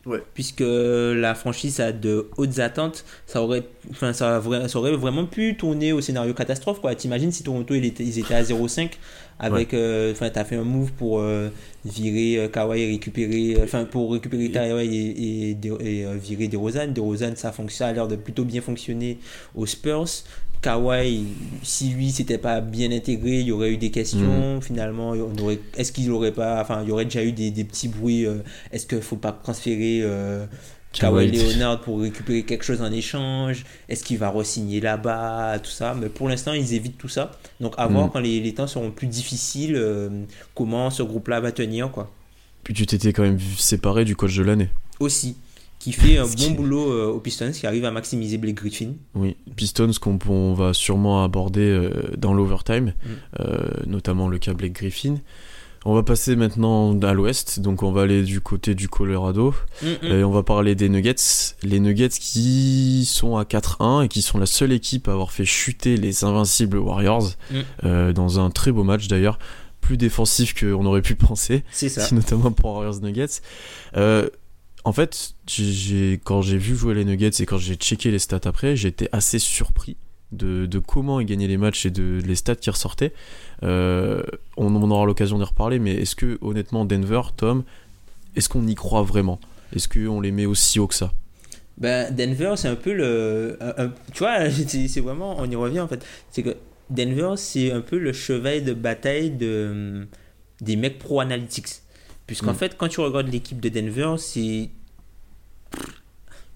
Ouais. Puisque la franchise a de hautes attentes, ça aurait, enfin, ça, aurait- ça aurait vraiment pu tourner au scénario catastrophe. quoi. T'imagines si Toronto il était- ils étaient à 0-5 avec, euh, enfin, t'as fait un move pour euh, virer euh, Kawhi et récupérer, enfin, pour récupérer Kawhi et, et, et, euh, virer DeRozan. DeRozan, ça ça a l'air de plutôt bien fonctionner aux Spurs. Kawhi, si lui s'était pas bien intégré, il y aurait eu des questions. Finalement, on aurait, est-ce qu'il aurait pas, enfin, il y aurait déjà eu des, des petits bruits. euh, est-ce qu'il faut pas transférer euh, Kawhi. Leonard pour récupérer quelque chose en échange? Est-ce qu'il va re-signer là-bas Tout ça? Mais pour l'instant, ils évitent tout ça. Donc, à voir Mm. quand les, les temps seront plus difficiles, euh, comment ce groupe-là va tenir, quoi. Puis tu t'étais quand même séparé du coach de l'année. Aussi. Qui fait un [LAUGHS] bon boulot euh, aux Pistons, qui arrive à maximiser Blake Griffin. Oui, Pistons qu'on on va sûrement aborder euh, dans l'overtime, Mm. euh, notamment le cas Blake Griffin. On va passer maintenant à l'ouest, donc on va aller du côté du Colorado Mm, mm. et on va parler des Nuggets. Les Nuggets qui sont à 4-1 et qui sont la seule équipe à avoir fait chuter les invincibles Warriors Mm. dans un très beau match d'ailleurs, plus défensif qu'on aurait pu penser C'est ça. [LAUGHS] notamment pour Warriors Nuggets. Euh, en fait, quand j'ai vu jouer les Nuggets et quand j'ai checké les stats après, j'étais assez surpris de, comment ils gagnaient les matchs et de les stats qui ressortaient. Euh, on, aura l'occasion d'y reparler, mais est-ce que honnêtement Denver, Tom, est-ce qu'on y croit vraiment? Est-ce qu'on les met aussi haut que ça? Ben, Denver, c'est un peu le. tu vois, [LAUGHS] c'est vraiment. On y revient en fait. C'est que Denver, c'est un peu le cheval de bataille de, des mecs pro analytics. Puisqu'en Mm. fait, quand tu regardes l'équipe de Denver, c'est.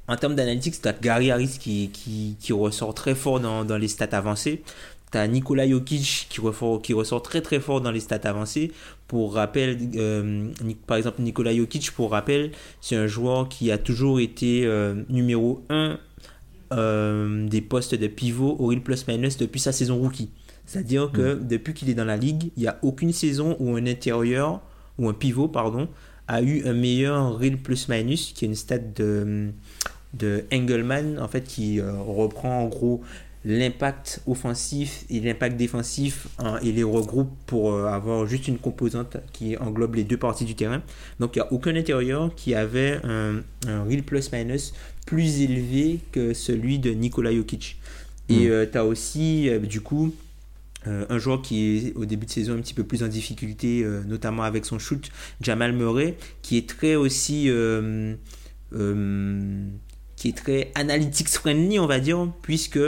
En termes d'analytics, tu as Gary Harris qui, qui, qui ressort très fort dans, dans les stats avancées. Tu as Nikola Jokic qui ressort, qui ressort très très fort dans les stats avancées. Pour rappel, euh, par exemple, Nikola Jokic, pour rappel, c'est un joueur qui a toujours été euh, numéro 1 des postes de pivot au real plus minus depuis sa saison rookie. C'est-à-dire que depuis qu'il est dans la ligue, il n'y a aucune saison où un intérieur, ou un pivot, pardon, a eu un meilleur real plus-minus, qui est une stat de, de Engelman, en fait, qui euh, reprend en gros l'impact offensif et l'impact défensif hein, et les regroupe pour euh, avoir juste une composante qui englobe les deux parties du terrain. Donc il n'y a aucun intérieur qui avait un, un real plus-minus plus élevé que celui de Nikola Jokic. Et tu as aussi, euh, du coup, euh, un joueur qui est au début de saison un petit peu plus en difficulté, euh, notamment avec son shoot, Jamal Murray, qui est très aussi. euh, qui est très analytics friendly, on va dire, puisque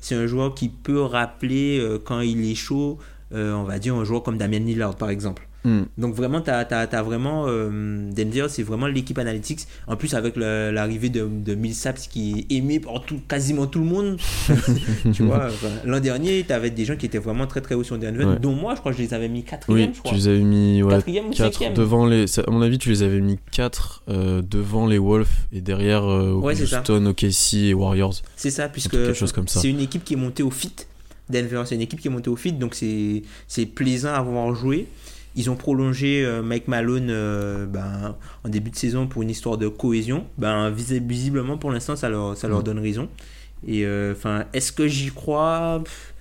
c'est un joueur qui peut rappeler quand il est chaud, on va dire, un joueur comme Damien Lillard, par exemple. Hmm. Donc vraiment, tu as, vraiment euh, Denver, c'est vraiment l'équipe analytics. En plus, avec l'arrivée de, de Millsaps qui est aimé par tout, quasiment tout le monde. [LAUGHS] tu vois, enfin, l'an dernier, tu avais des gens qui étaient vraiment très très hauts sur Denver, Ouais. dont moi, je crois que je les avais mis quatrième, Oui, je crois. tu les avais mis ouais, Quatrième ou 4 cinquième devant les. À mon avis, tu les avais mis 4 devant les Wolves et derrière euh, Ouais. Houston, OKC et Warriors. C'est ça, puisque c'est une équipe qui est montée au fit. Denver, c'est une équipe qui est montée au fit, donc c'est c'est plaisant à voir jouer. Ils ont prolongé euh, Mike Malone euh, ben, en début de saison pour une histoire de cohésion. Ben, vis- visiblement, pour l'instant, ça leur, ça leur Mm. donne raison. Et euh, enfin, est-ce que j'y crois? Pff,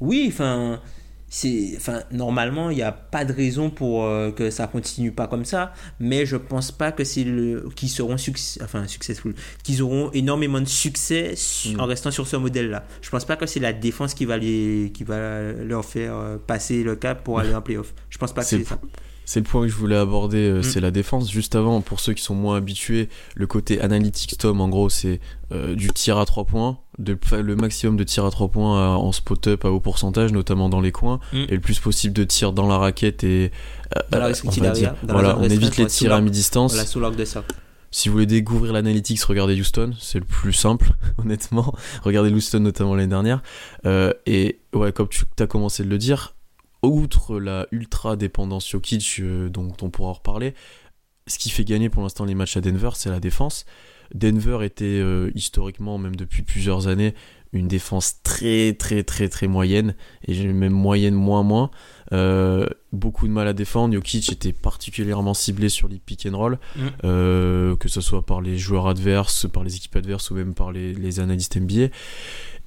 Oui, enfin, c'est, enfin, normalement, il n'y a pas de raison pour euh, que ça continue pas comme ça. Mais je pense pas que c'est le qu'ils seront succès, enfin, successful, qu'ils auront énormément de succès su- Mm. en restant sur ce modèle-là. Je pense pas que c'est la défense qui va les, qui va leur faire euh, passer le cap pour aller en playoff. Je pense pas que C'est ça. C'est le point que je voulais aborder, euh, Mm. c'est la défense. Juste avant, pour ceux qui sont moins habitués, le côté analytics Tom, en gros, c'est euh, du tir à 3 points, de, le maximum de tir à 3 points à- en spot-up à haut pourcentage, notamment dans les coins, Mm. et le plus possible de tirs dans la raquette et euh, Dans la euh, on va area, dire- dans la voilà, on évite les tirs à mi-distance. Si vous voulez découvrir l'analytics, regardez Houston, c'est le plus simple, [LAUGHS] honnêtement. Regardez Houston notamment l'année dernière. Euh, et ouais, comme tu as commencé de le dire, outre la ultra dépendance Jokic, euh, dont on pourra en reparler, ce qui fait gagner pour l'instant les matchs à Denver, c'est la défense. Denver était euh, historiquement, même depuis plusieurs années, une défense très très très très moyenne, et même moyenne moins moins. Euh, beaucoup de mal à défendre. Jokic était particulièrement ciblé sur les pick and roll, Mm. euh, que ce soit par les joueurs adverses, par les équipes adverses ou même par les, les analystes NBA.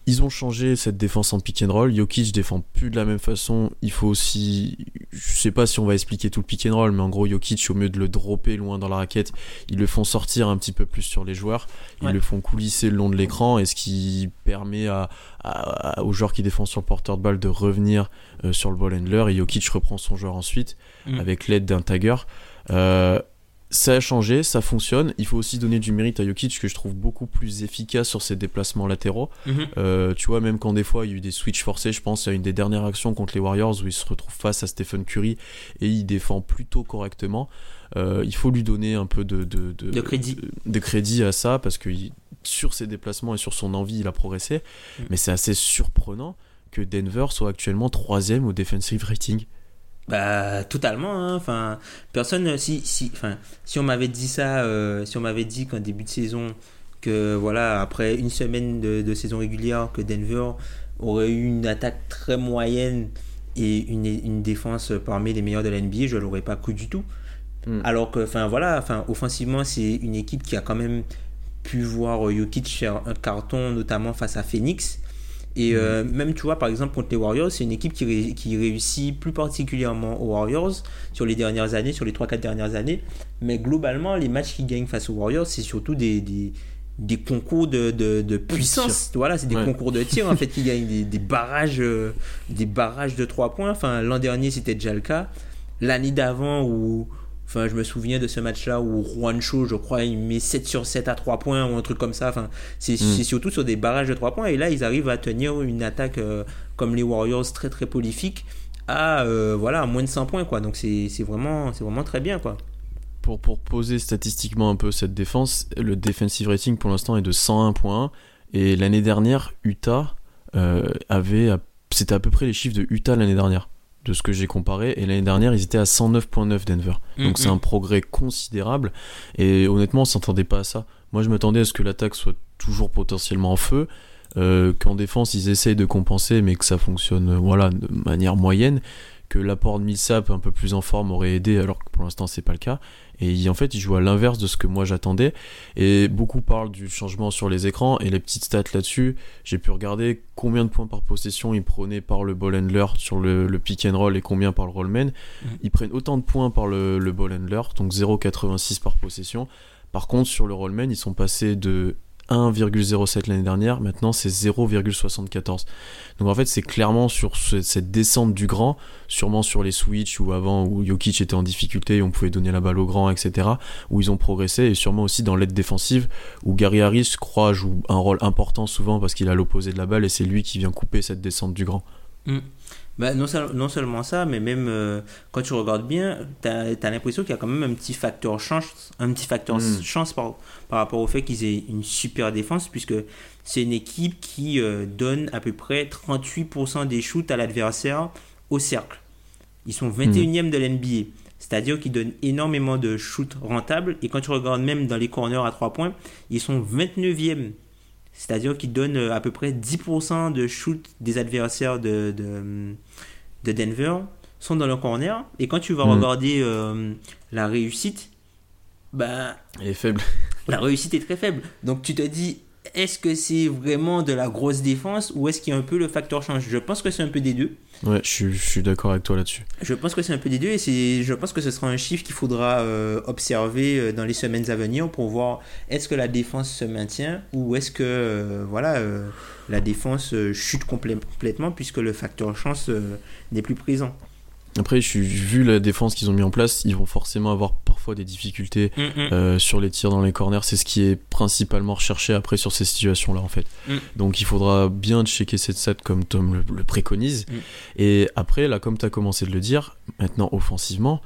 Ils ont changé cette défense en pick and roll. Jokic défend plus de la même façon. Il faut aussi, je sais pas si on va expliquer tout le pick and roll, mais en gros Jokic au mieux de le dropper loin dans la raquette, ils le font sortir un petit peu plus sur les joueurs. Ils Ouais. le font coulisser le long de l'écran et ce qui permet à, à- à- aux joueurs qui défendent sur le porteur de balle de revenir euh, sur le ball handler et Jokic reprend son joueur ensuite Mm. avec l'aide d'un tagger. Euh, ça a changé, ça fonctionne. Il faut aussi donner du mérite à Jokic que je trouve beaucoup plus efficace sur ses déplacements latéraux. Mhm. Euh, tu vois, même quand des fois il y a eu des switches forcés, je pense à une des dernières actions contre les Warriors où il se retrouve face à Stephen Curry et il défend plutôt correctement. Euh, il faut lui donner un peu de, de, De crédit. de crédit à ça parce que il- sur ses déplacements et sur son envie, il a progressé. Mm. Mais c'est assez surprenant que Denver soit actuellement troisième au defensive rating. Bah totalement. hein. Enfin, personne euh, si si enfin si on m'avait dit ça, euh, si on m'avait dit qu'en début de saison que voilà après une semaine de, de saison régulière que Denver aurait eu une attaque très moyenne et une, une défense parmi les meilleures de la NBA, je l'aurais pas cru du tout. Mm. Alors que enfin voilà, enfin offensivement c'est une équipe qui a quand même pu voir euh, Jokic faire un carton notamment face à Phoenix. Et euh, même, tu vois, par exemple, contre les Warriors, c'est une équipe qui, ré- qui réussit plus particulièrement aux Warriors sur les dernières années, sur les 3-4 dernières années. Mais globalement, les matchs qu'ils gagnent face aux Warriors, c'est surtout des, des, des concours de, de, de puissance. Voilà, c'est des Ouais. concours de tir, en fait, qui gagnent des, des barrages, euh, des barrages de 3 points. Enfin, l'an dernier, c'était déjà le cas. L'année d'avant, où. Enfin, je me souviens de ce match-là où Juancho, je crois, il met 7 sur 7 à 3 points ou un truc comme ça. Enfin, c'est Mm. c'est surtout sur des barrages de 3 points. Et là, ils arrivent à tenir une attaque euh, comme les Warriors très très prolifique à, euh, voilà, à moins de 100 points. Quoi. Donc c'est vraiment, c'est vraiment très bien. Quoi. Pour, pour poser statistiquement un peu cette défense, le defensive rating pour l'instant est de 101.1 et l'année dernière, Utah euh, avait, c'était à peu près les chiffres de Utah l'année dernière, de ce que j'ai comparé, et l'année dernière ils étaient à 109.9 Denver. Donc c'est un progrès considérable et honnêtement on s'attendait pas à ça. Moi je m'attendais à ce que l'attaque soit toujours potentiellement en feu. euh, qu'en défense ils essayent de compenser, mais que ça fonctionne euh, voilà, de manière moyenne, que l'apport de Millsap un peu plus en forme aurait aidé, alors que pour l'instant c'est pas le cas. Et il- en fait, il joue à l'inverse de ce que moi j'attendais. Et beaucoup parlent du changement sur les écrans. Et les petites stats là-dessus, j'ai pu regarder combien de points par possession ils prenaient par le ball handler sur le, le pick and roll et combien par le rollman. Ils prennent autant de points par le, le ball handler, donc 0,86 par possession. Par contre, sur le rollman, ils sont passés de 1,07 l'année dernière, maintenant c'est 0,74. Donc en fait, c'est clairement sur ce- cette descente du grand, sûrement sur les switches ou avant où Jokic était en difficulté et on pouvait donner la balle au grand, etc., où ils ont progressé, et sûrement aussi dans l'aide défensive, où Gary Harris, je crois, joue un rôle important souvent parce qu'il a l'opposé de la balle et c'est lui qui vient couper cette descente du grand. Bah, non, seul- non seulement ça, mais même euh, quand tu regardes bien, tu as, l'impression qu'il y a quand même un petit facteur chance, un petit facteur Mm. chance par, par rapport au fait qu'ils aient une super défense, puisque c'est une équipe qui euh, donne à peu près 38% des shoots à l'adversaire au cercle. Ils sont 21e de l'NBA. C'est-à-dire qu'ils donnent énormément de shoots rentables. Et quand tu regardes même dans les corners à 3 points, ils sont 29e. C'est-à-dire qu'ils donnent euh, à peu près 10% de shoots des adversaires de, de, de Denver sont dans le corner. Et quand tu vas Mm. regarder euh, la réussite, bah, Elle est faible. [LAUGHS] la réussite est très faible. Donc tu te dis, est-ce que c'est vraiment de la grosse défense ou est-ce qu'il y a un peu le facteur change? Je pense que c'est un peu des deux. Ouais, je suis, je suis d'accord avec toi là-dessus. Je pense que c'est un peu des deux et je pense que ce sera un chiffre qu'il faudra euh, observer euh, dans les semaines à venir pour voir est-ce que la défense se maintient ou est-ce que euh, voilà euh, la défense euh, chute complè- complètement puisque le facteur chance euh, n'est plus présent. Après, je suis, vu la défense qu'ils ont mis en place, ils vont forcément avoir parfois des difficultés euh, sur les tirs dans les corners. C'est ce qui est principalement recherché après sur ces situations-là, en fait. Mm. Donc, il faudra bien checker cette stat comme Tom le, le préconise. Mm. Et après, là, comme tu as commencé de le dire, maintenant, offensivement,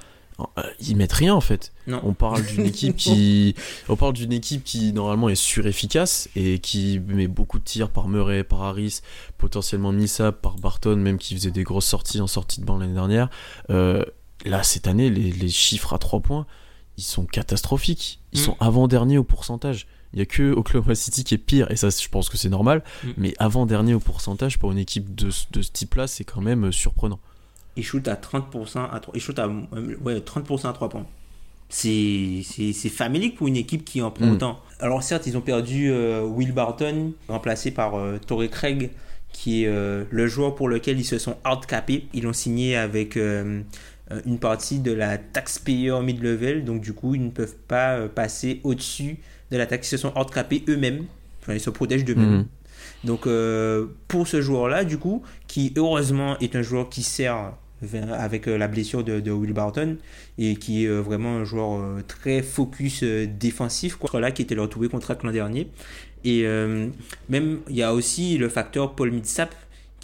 euh, ils mettent rien, en fait. Non. On parle [LAUGHS] d'une équipe qui, on parle d'une équipe qui normalement est surefficace et qui met beaucoup de tirs par Murray, par Harris, potentiellement Millsap, par Barton, même qui faisait des grosses sorties en sortie de banc l'année dernière. Euh, là, cette année, les, les chiffres à 3 points, ils sont catastrophiques. Ils Mm. sont avant-dernier au pourcentage. Il y a que Oklahoma City qui est pire, et ça, je pense que c'est normal. Mm. Mais avant-dernier au pourcentage pour une équipe de, ce- de ce type-là, c'est quand même euh, surprenant. Il shoot à 30% à 3, il shoot à euh, ouais, 30% à 3 points. C'est, c'est, c'est famélique pour une équipe qui en prend Mm. autant. Alors certes, ils ont perdu euh, Will Barton, remplacé par euh, Torrey Craig, qui est euh, le joueur pour lequel ils se sont hardcapés. Ils l'ont signé avec une partie de la taxpayer mid-level, donc du coup, ils ne peuvent pas euh, passer au-dessus de la taxe. Ils se sont hardcapés eux-mêmes. Enfin, ils se protègent d'eux-mêmes. Mhm. Donc euh, pour ce joueur-là, du coup, qui heureusement est un joueur qui sert avec euh, la blessure de, de Will Barton et qui est euh, vraiment un joueur euh, très focus euh, défensif, quoi. là qui était leur trouvé contrat l'an dernier. Et euh, même il y a aussi le facteur Paul Millsap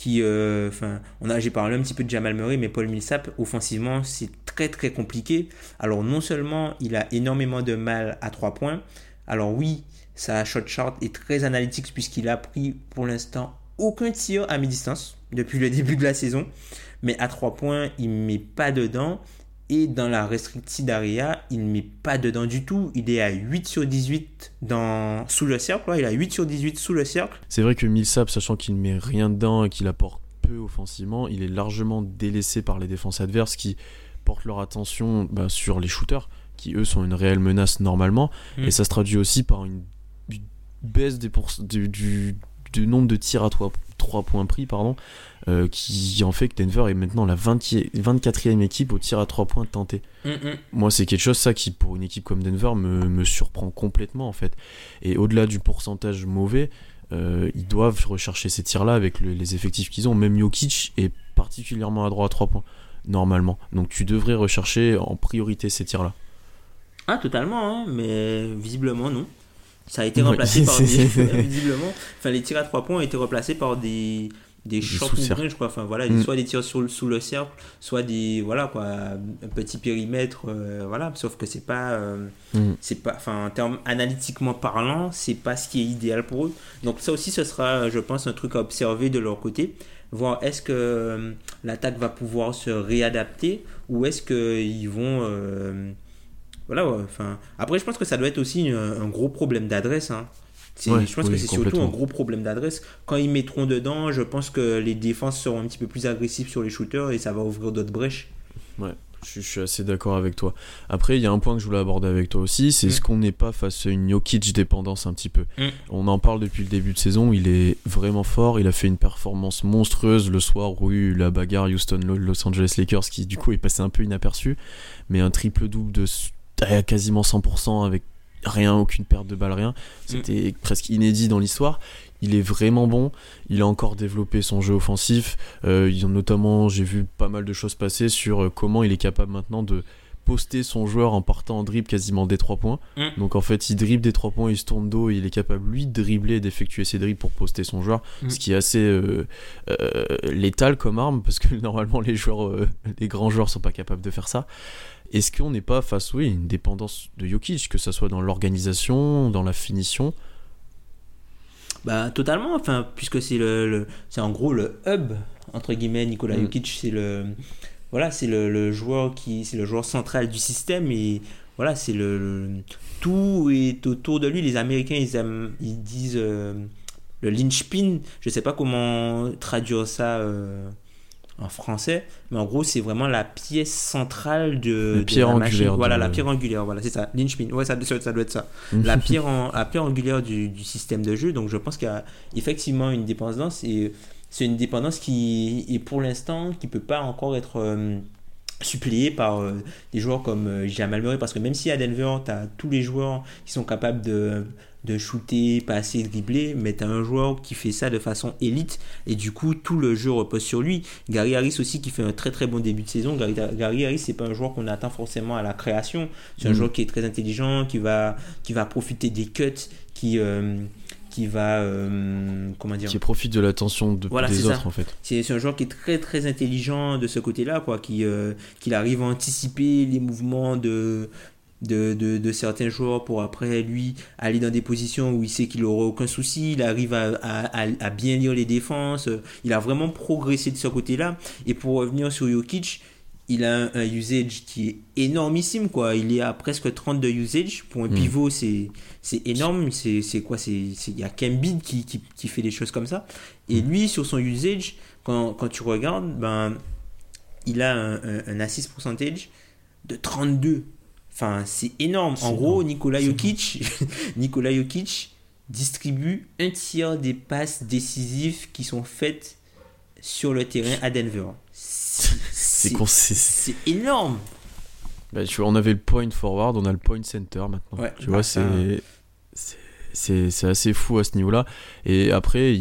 qui, euh, enfin, j'ai parlé un petit peu de Jamal Murray, mais Paul Millsap offensivement c'est très très compliqué. Alors non seulement il a énormément de mal à trois points, alors oui, sa shot chart est très analytique puisqu'il a pris pour l'instant aucun tir à mi-distance depuis le [LAUGHS] début de la saison. Mais à 3 points, il met pas dedans. Et dans la restricted area, il ne met pas dedans du tout. Il est à 8 sur 18 dans... sous le cercle. ouais. Il a 8 sur 18 sous le cercle. C'est vrai que Millsap, sachant qu'il ne met rien dedans et qu'il apporte peu offensivement, il est largement délaissé par les défenses adverses qui portent leur attention bah, sur les shooters, qui eux sont une réelle menace normalement. Mm. Et ça se traduit aussi par une, une baisse des du, du- nombre de tirs à 3, points pris, pardon, euh, qui en fait que Denver est maintenant la 20 24e équipe au tir à 3 points tenté. Moi, c'est quelque chose, ça, qui, pour une équipe comme Denver, me, me surprend complètement, en fait. Et au-delà du pourcentage mauvais, euh, ils doivent rechercher ces tirs-là avec le- les effectifs qu'ils ont. Même Jokic est particulièrement à droit à 3 points, normalement. Donc, tu devrais rechercher en priorité ces tirs-là. Ah, totalement, hein, mais visiblement non. Ça a été Oui. remplacé par des. [LAUGHS] visiblement. Enfin, les tirs à 3 points ont été remplacés par des. Des short sous-cercles. mid-range, quoi. Enfin, voilà, Mm. soit des tirs sur sous le cercle, soit des. Voilà, quoi. Un petit périmètre, euh, voilà. Sauf que c'est pas. euh, Mm. c'est pas. Enfin, en termes analytiquement parlant, c'est pas ce qui est idéal pour eux. Donc, ça aussi, ce sera, je pense, un truc à observer de leur côté. Voir est-ce que euh, l'attaque va pouvoir se réadapter ou est-ce qu'ils vont. Voilà, enfin. Après, je pense que ça doit être aussi une- un gros problème d'adresse. hein. Ouais, je pense oui, que c'est surtout un gros problème d'adresse. Quand ils mettront dedans, je pense que les défenses seront un petit peu plus agressives sur les shooters et ça va ouvrir d'autres brèches. Ouais, je, je suis assez d'accord avec toi. Après, il y a un point que je voulais aborder avec toi aussi, c'est Mm. est-ce qu'on n'est pas face à une Jokic dépendance un petit peu Mm. On en parle depuis le début de saison, il est vraiment fort, il a fait une performance monstrueuse le soir où il y a eu la bagarre Houston-Los Angeles Lakers qui du coup est passé un peu inaperçu, mais un triple-double de à quasiment 100% avec rien, aucune perte de balle, rien. C'était presque inédit dans l'histoire. Il est vraiment bon. Il a encore développé son jeu offensif. Euh, ils ont notamment, j'ai vu pas mal de choses passer sur euh, comment il est capable maintenant de poster son joueur en partant en dribble quasiment des 3 points. Mm. Donc en fait, il dribble des 3 points, il se tourne dos et il est capable lui de dribbler et d'effectuer ses dribbles pour poster son joueur, Mm. ce qui est assez euh, euh, létal comme arme parce que [LAUGHS] normalement les joueurs, euh, les grands joueurs sont pas capables de faire ça. Est-ce qu'on n'est pas face, oui, à une dépendance de Jokic, que ce soit dans l'organisation, dans la finition? Bah totalement, enfin puisque c'est le, le- c'est en gros le hub entre guillemets Nikola Mm. Jokic, c'est le voilà, c'est le, le joueur qui c'est le joueur central du système et voilà, c'est le, le- tout est autour de lui. Les Américains ils aiment ils disent euh, le linchpin, je sais pas comment traduire ça euh, en français, mais en gros c'est vraiment la pièce centrale de, La de pierre la machine. angulaire Voilà, de- la pierre angulaire, voilà, c'est ça, linchpin. Ouais, ça, ça, doit être ça [LAUGHS] la pierre, en- la pierre angulaire du, du système de jeu. Donc je pense qu'il y a effectivement une dépendance et c'est une dépendance qui est pour l'instant qui peut pas encore être euh, par euh, des joueurs comme euh, Jamal Murray parce que même si à Denver tu as tous les joueurs qui sont capables de de shooter, passer, dribbler, mais tu as un joueur qui fait ça de façon élite et du coup tout le jeu repose sur lui. Gary Harris aussi qui fait un très très bon début de saison. Gary, Gary Harris c'est pas un joueur qu'on attend forcément à la création, c'est un Mm. joueur qui est très intelligent, qui va qui va profiter des cuts, qui euh, qui va euh, comment dire qui profite de l'attention de, Voilà, des ça. autres en fait. c'est un joueur qui est très très intelligent de ce côté-là, quoi, qui euh, qu'il arrive à anticiper les mouvements de de, de, de certains joueurs pour après lui aller dans des positions où il sait qu'il aura aucun souci, il arrive à, à, à- à bien lire les défenses, il a vraiment progressé de ce côté-là. Et pour revenir sur Jokic, il a un, un usage qui est énormissime, quoi. Il est à presque 30 de usage. Pour un Mm. pivot, c'est c'est énorme. C'est c'est quoi? C'est c'est- Il y a Kembiid qui, qui, qui fait des choses comme ça. Et lui, sur son usage, quand, quand tu regardes, ben, il a un, un, un assist percentage de 32. Enfin, c'est énorme. En gros. Nikola Jokic, [LAUGHS] Nikola Jokic distribue un tiers des passes décisives qui sont faites sur le terrain à Denver. C'est C'est con- c'est- c'est énorme. Bah, tu vois, on avait le point forward, on a le point center maintenant. Ouais, tu bah, vois, ça- c'est c'est- assez fou à ce niveau-là. Et après,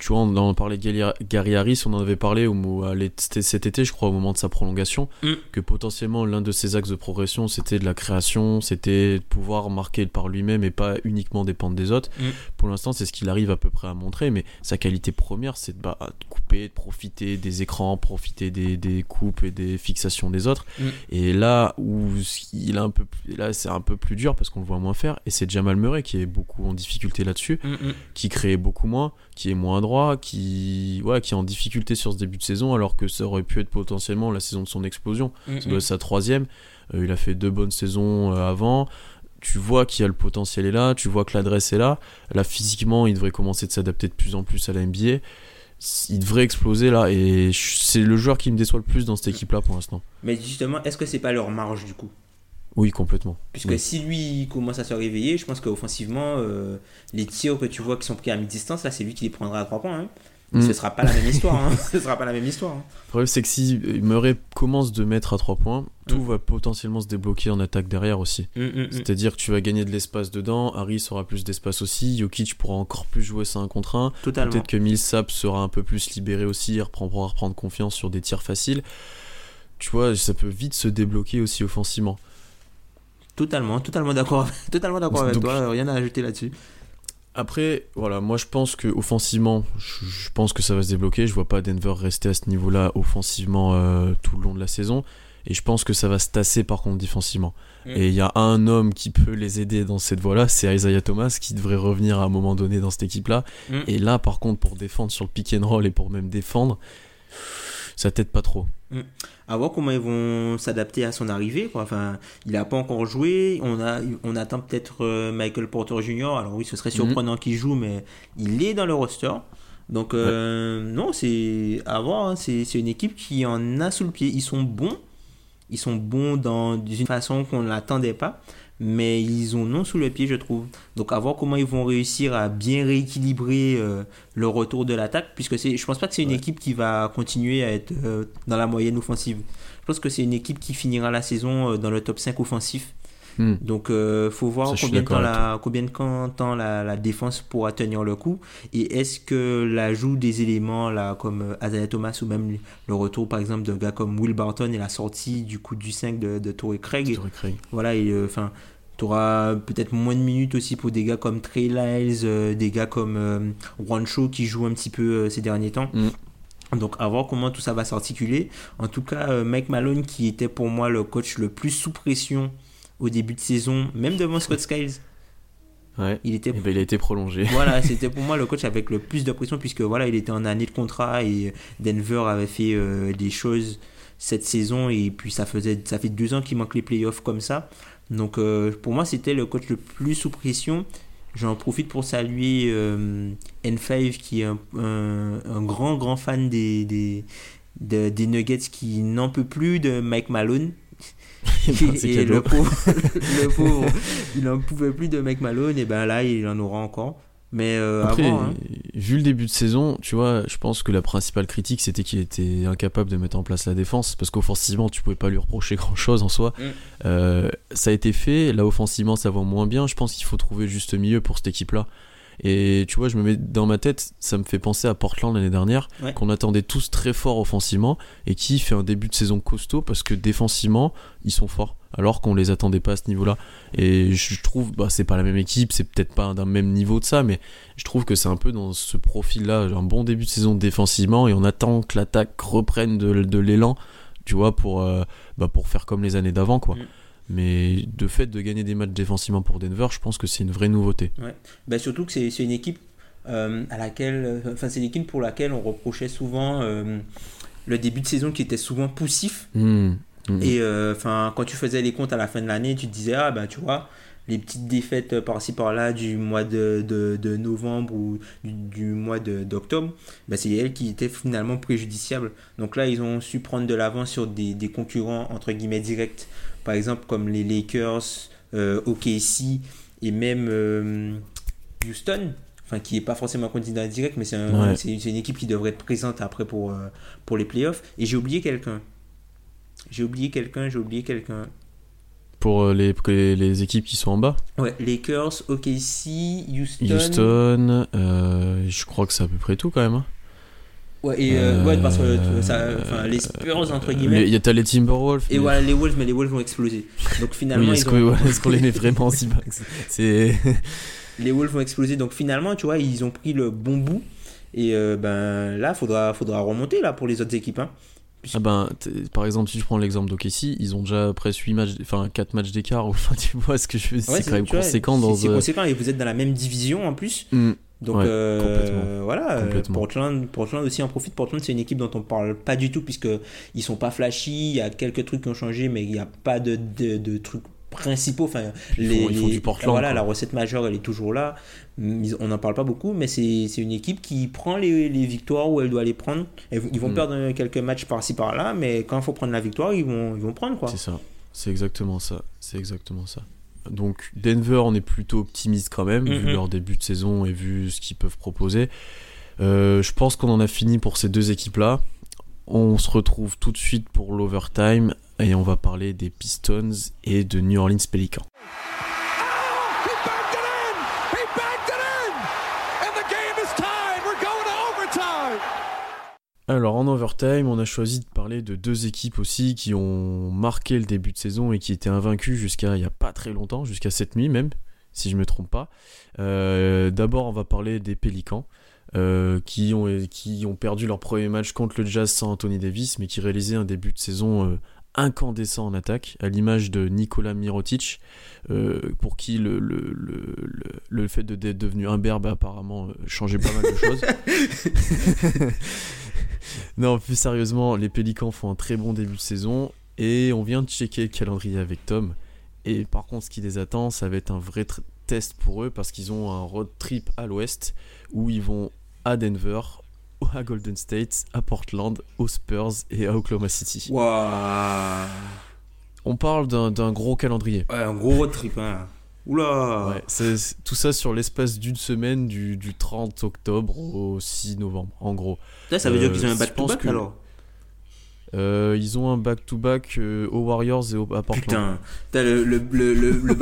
tu vois, on en parlait de Gary- Harris, on en avait parlé au, à cet été, je crois, au moment de sa prolongation, Mm. que potentiellement l'un de ses axes de progression, c'était de la création, c'était de pouvoir marquer par lui-même et pas uniquement dépendre des autres. Mm. Pour l'instant, c'est ce qu'il arrive à peu près à montrer, mais sa qualité première, c'est de, bah, de couper, de profiter des écrans, profiter des, des coupes et des fixations des autres. Mm. Et là où il a un peu là c'est un peu plus dur parce qu'on le voit moins faire et c'est Jamal Murray qui est beaucoup en difficulté là-dessus, qui crée beaucoup moins, qui est moins droit, qui ouais, qui est en difficulté sur ce début de saison alors que ça aurait pu être potentiellement la saison de son explosion. Ça doit être sa troisième. Euh, il a fait deux bonnes saisons euh, avant. Tu vois qu'il y a le potentiel est là, tu vois que l'adresse est là. Là, physiquement, il devrait commencer de s'adapter de plus en plus à la NBA. Il devrait exploser là, et c'est le joueur qui me déçoit le plus dans cette équipe-là pour l'instant. Mais justement, est-ce que c'est pas leur marge du coup? Oui, complètement. Puisque Oui. si lui commence à se réveiller, je pense qu'offensivement, euh, les tirs que tu vois qui sont pris à mi-distance, là, c'est lui qui les prendra à 3 points. hein. Mm. Ce sera pas la même [LAUGHS] histoire. hein. Ce sera pas la même histoire. hein. Le problème, c'est que si Murray commence de mettre à 3 points, tout Mm. va potentiellement se débloquer en attaque derrière aussi. Mm. C'est-à-dire que tu vas gagner de l'espace dedans, Harris aura plus d'espace aussi, Jokic pourra encore plus jouer ça un contre un. Totalement. Peut-être que Millsap sera un peu plus libéré aussi, il reprend- pourra reprendre confiance sur des tirs faciles. Tu vois, ça peut vite se débloquer aussi offensivement. Totalement, totalement d'accord. [LAUGHS] totalement d'accord avec Donc- toi. euh, Rien à ajouter là-dessus. Après, voilà, moi je pense que offensivement, je, je pense que ça va se débloquer. Je vois pas Denver rester à ce niveau-là offensivement euh, tout le long de la saison. Et je pense que ça va se tasser par contre défensivement. Mm. Et il y a un homme qui peut les aider dans cette voie-là, c'est Isaiah Thomas qui devrait revenir à un moment donné dans cette équipe-là. Mm. Et là, par contre, pour défendre sur le pick and roll et pour même défendre, ça t'aide pas trop. À voir comment ils vont s'adapter à son arrivée. Quoi? Enfin, il n'a pas encore joué. On, a, on attend peut-être euh, Michael Porter Jr. Alors oui, ce serait surprenant qu'il joue, mais il est dans le roster. Donc euh, non, c'est à voir. hein. C'est c'est une équipe qui en a sous le pied. Ils sont bons. Ils sont bons dans d'une façon qu'on ne l'attendait pas. Mais ils ont non sous le pied, je trouve. Donc à voir comment ils vont réussir à bien rééquilibrer euh, le retour de l'attaque. Puisque c'est, je pense pas que c'est une Ouais. équipe qui va continuer à être euh, dans la moyenne offensive. Je pense que c'est une équipe qui finira la saison euh, dans le top 5 offensif. Hmm. Donc, euh, faut voir Ça, combien de, temps la, combien de temps la, la défense pourra tenir le coup. Et est-ce que l'ajout des éléments là, comme euh, Isaiah Thomas ou même le retour par exemple d'un gars comme Will Barton et la sortie du coup du 5 de, de Torrey Craig, Torrey Craig. voilà, et, euh, enfin, tu auras peut-être moins de minutes aussi pour des gars comme Trey Lyles, euh, des gars comme euh, Juancho qui joue un petit peu euh, ces derniers temps. Mm. Donc à voir comment tout ça va s'articuler. En tout cas, Mike Malone qui était pour moi le coach le plus sous pression au début de saison, même devant Scott Skiles, Ouais. il était Et ben, il a été prolongé. voilà, [LAUGHS] c'était pour moi le coach avec le plus de pression puisque voilà, il était en année de contrat et Denver avait fait euh, des choses cette saison et puis ça faisait ça fait deux ans qu'il manque les playoffs comme ça. Donc euh, pour moi c'était le coach le plus sous pression. J'en profite pour saluer euh, N5 qui est un, un- un grand grand fan des, des, de- des Nuggets qui n'en peut plus de Mike Malone. [LAUGHS] Ben, [LAUGHS] et le pauvre, [LAUGHS] le pauvre, il n'en pouvait plus de Mike Malone et ben là il en aura encore. Mais euh, Après, avant, hein. vu le début de saison, tu vois, je pense que la principale critique c'était qu'il était incapable de mettre en place la défense parce qu'offensivement tu pouvais pas lui reprocher grand chose en soi. Mm. Euh, ça a été fait, là offensivement ça va moins bien. Je pense qu'il faut trouver juste milieu pour cette équipe là. Et tu vois, je me mets dans ma tête, ça me fait penser à Portland l'année dernière, Ouais. qu'on attendait tous très fort offensivement et qui fait un début de saison costaud parce que défensivement ils sont forts alors qu'on les attendait pas à ce niveau-là. Et je trouve, bah c'est pas la même équipe, c'est peut-être pas d'un même niveau de ça, mais je trouve que c'est un peu dans ce profil-là, un bon début de saison défensivement et on attend que l'attaque reprenne de, de l'élan, tu vois, pour, euh, bah, pour faire comme les années d'avant, quoi. Mm. Mais de fait de gagner des matchs défensivement pour Denver, je pense que c'est une vraie nouveauté. Ben, surtout que c'est une équipe euh, à laquelle, euh, enfin c'est une équipe pour laquelle on reprochait souvent euh, le début de saison qui était souvent poussif. Mm. Mm. Et euh, enfin quand tu faisais les comptes à la fin de l'année, tu te disais ah ben tu vois les petites défaites par-ci par-là du mois de, de, de novembre ou du, du mois d'octobre, ben, c'est elles qui étaient finalement préjudiciables. Donc là, ils ont su prendre de l'avance sur des, des concurrents entre guillemets directs, par exemple comme les Lakers, euh, OKC et même euh, Houston. Enfin, qui n'est pas forcément un candidat direct, mais c'est un- Ouais. une équipe qui devrait être présente après pour, euh, pour les playoffs. Et j'ai oublié quelqu'un. J'ai oublié quelqu'un, j'ai oublié quelqu'un. Pour les, les, les équipes qui sont en bas, Ouais, Lakers, OKC, Houston. Houston, euh, je crois que c'est à peu près tout quand même. Ouais, et, euh, ouais, parce que Euh, ça, enfin, les Spurs, entre guillemets. Il y a t'as les Timberwolves. Et mais- voilà, les Wolves, mais les Wolves vont exploser. Donc finalement, Oui, est-ce qu'on ont- ouais, les met vraiment si C'est. [LAUGHS] les Wolves vont exploser. Donc finalement, tu vois, ils ont pris le bon bout. Et euh, ben là, faudra, faudra remonter là pour les autres équipes. hein. Ah ben, par exemple, si je prends l'exemple d'OKC, ils ont déjà presque 8 matchs, enfin 4 matchs d'écart, enfin tu vois ce que je veux dire, Ouais, c'est quand même tu conséquent dans. C'est euh, conséquent et vous êtes dans la même division en plus. hmm, Donc Ouais, euh, complètement. voilà, euh, Complètement. Portland, Portland aussi en profite. Portland c'est une équipe dont on parle pas du tout puisque ils sont pas flashy. Il y a quelques trucs qui ont changé, mais il n'y a pas de, de, de trucs principaux. Enfin, Ils font- ils font du Portland, Voilà, quoi. la recette majeure elle est toujours là. Ils- On n'en parle pas beaucoup, mais c'est une équipe qui prend les, les victoires où elle doit les prendre. Ils vont- ils vont Mm. perdre quelques matchs par-ci par-là, mais quand il faut prendre la victoire, ils vont, ils vont prendre quoi. C'est ça, c'est exactement ça, c'est exactement ça. Donc Denver, on est plutôt optimiste quand même, vu Mhm. leur début de saison et vu ce qu'ils peuvent proposer. Euh, je pense qu'on en a fini pour ces deux équipes-là. On se retrouve tout de suite pour l'overtime et on va parler des Pistons et de New Orleans Pelicans. Alors en overtime, on a choisi de parler de deux équipes aussi qui ont marqué le début de saison et qui étaient invaincues jusqu'à il n'y a pas très longtemps, jusqu'à cette nuit même, si je me trompe pas. Euh, D'abord, on va parler des Pélicans. euh, qui, ont, qui ont perdu leur premier match contre le Jazz sans Anthony Davis, mais qui réalisaient un début de saison euh, incandescent en attaque, à l'image de Nikola Mirotic, pour qui le, le, le, le, fait d'être devenu imberbe a apparemment changé pas mal de choses. [LAUGHS] [LAUGHS] non, plus sérieusement, les Pélicans font un très bon début de saison et on vient de checker le calendrier avec Tom. Et par contre, ce qui les attend, ça va être un vrai test pour eux parce qu'ils ont un road trip à l'ouest où ils vont à Denver, [LAUGHS] à Golden State, à Portland, aux Spurs et à Oklahoma City. Waouh. On parle d'un d'un gros calendrier. Ouais, un gros road trip, hein. Oula. Ouais, tout ça sur l'espace d'une semaine du, du 30 octobre au 6 novembre, en gros. Là, ça veut dire Euh, qu'ils ont un back-to-back que- alors Euh, ils ont un back-to-back euh, aux Warriors et au, à Portland. Putain, t'as le, le, le, le, le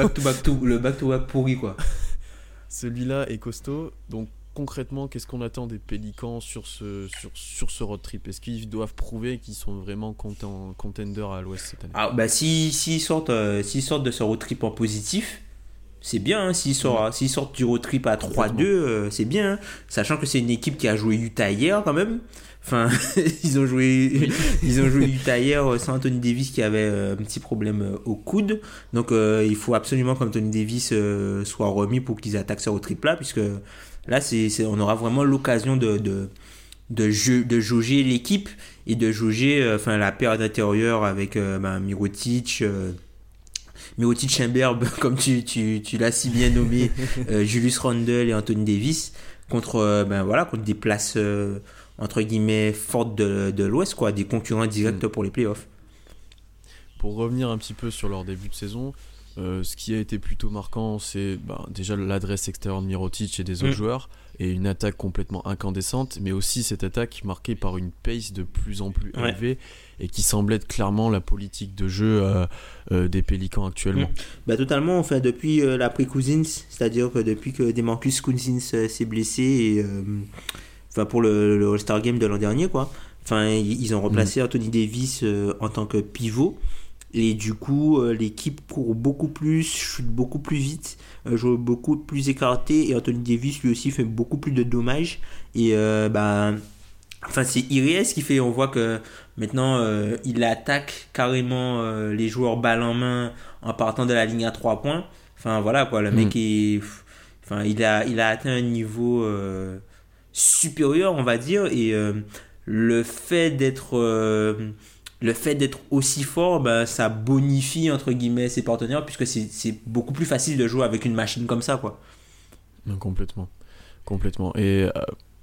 back-to-back pourri quoi. [LAUGHS] Celui-là est costaud. Donc concrètement, qu'est-ce qu'on attend des Pélicans sur ce, sur, sur ce road trip? Est-ce qu'ils doivent prouver qu'ils sont vraiment content- contenders à l'ouest cette année? Ah, bah, si- s'ils sortent, euh, s'ils sortent de ce road trip en positif, c'est bien. hein. S'ils sortent, du road trip à 3-2, euh, c'est bien. hein. Sachant que c'est une équipe qui a joué Utah hier quand même. Enfin, [LAUGHS] ils ont joué, [LAUGHS] ils ont joué Utah hier euh, sans Anthony Davis qui avait euh, un petit problème au coude. Donc, euh, il faut absolument qu'Anthony Davis soit remis pour qu'ils attaquent ce road trip là, puisque là, c'est, on aura vraiment l'occasion de, de, de, jeu, de jauger l'équipe et de jauger euh, enfin, la paire d'intérieur avec ben, Mirotic. Euh, Mirotic Chamberb, comme tu, tu, tu l'as si bien nommé, [LAUGHS] euh, Julius Randle et Anthony Davis, contre, euh, ben, voilà, contre des places euh, entre guillemets fortes de, de l'Ouest, quoi, des concurrents directs Mm. pour les playoffs. Pour revenir un petit peu sur leur début de saison, euh, ce qui a été plutôt marquant, c'est ben, déjà l'adresse extérieure de Mirotic et des autres Mm. joueurs, et une attaque complètement incandescente, mais aussi cette attaque marquée par une pace de plus en plus Ouais. élevée, et qui semble être clairement la politique de jeu euh, euh, des Pélicans actuellement. Bah, totalement, enfin, depuis euh, l'après-Cousins, c'est-à-dire que depuis que Demarcus Cousins s'est blessé, et, enfin, pour le, le All-Star Game de l'an dernier, quoi, enfin, ils ont remplacé Anthony Davis en tant que pivot. Et du coup, euh, l'équipe court beaucoup plus, chute beaucoup plus vite, euh, joue beaucoup plus écarté. Et Anthony Davis, lui aussi, fait beaucoup plus de dommages. Et euh, bah, enfin, c'est Iries qui fait. On voit que maintenant, euh, il attaque carrément euh, les joueurs balle en main en partant de la ligne à 3 points. Enfin, voilà quoi, le mec est. Enfin, il a, il a atteint un niveau supérieur, on va dire. Et le fait d'être. Le fait d'être aussi fort, ben, ça bonifie entre guillemets ses partenaires puisque c'est beaucoup plus facile de jouer avec une machine comme ça quoi. Complètement. Complètement. Et euh,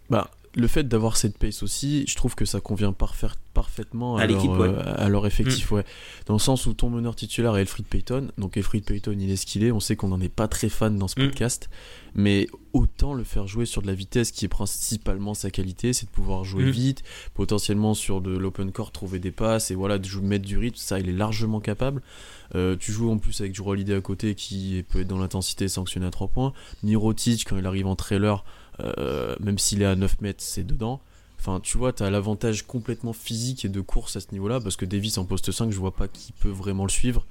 bah, le fait d'avoir cette pace aussi, je trouve que ça convient parfait- parfaitement à, À l'équipe, leur, ouais. Mm. euh, à leur effectif. Ouais. Dans le sens où ton meneur titulaire est Elfried Payton. Donc Elfried Payton, il est ce qu'il est. On sait qu'on n'en est pas très fan dans ce Mm. podcast. Mais autant le faire jouer sur de la vitesse qui est principalement sa qualité, c'est de pouvoir jouer Mm. vite, potentiellement sur de l'open court, trouver des passes et voilà, de jou- mettre du rythme. Ça, il est largement capable. Euh, tu joues en plus avec du Holiday à côté qui peut être dans l'intensité sanctionné à 3 points. Mirotic, quand il arrive en trailer, euh, même s'il est à 9 mètres, c'est dedans. Enfin, tu vois, tu as l'avantage complètement physique et de course à ce niveau-là, parce que Davis en poste 5, je vois pas qui peut vraiment le suivre,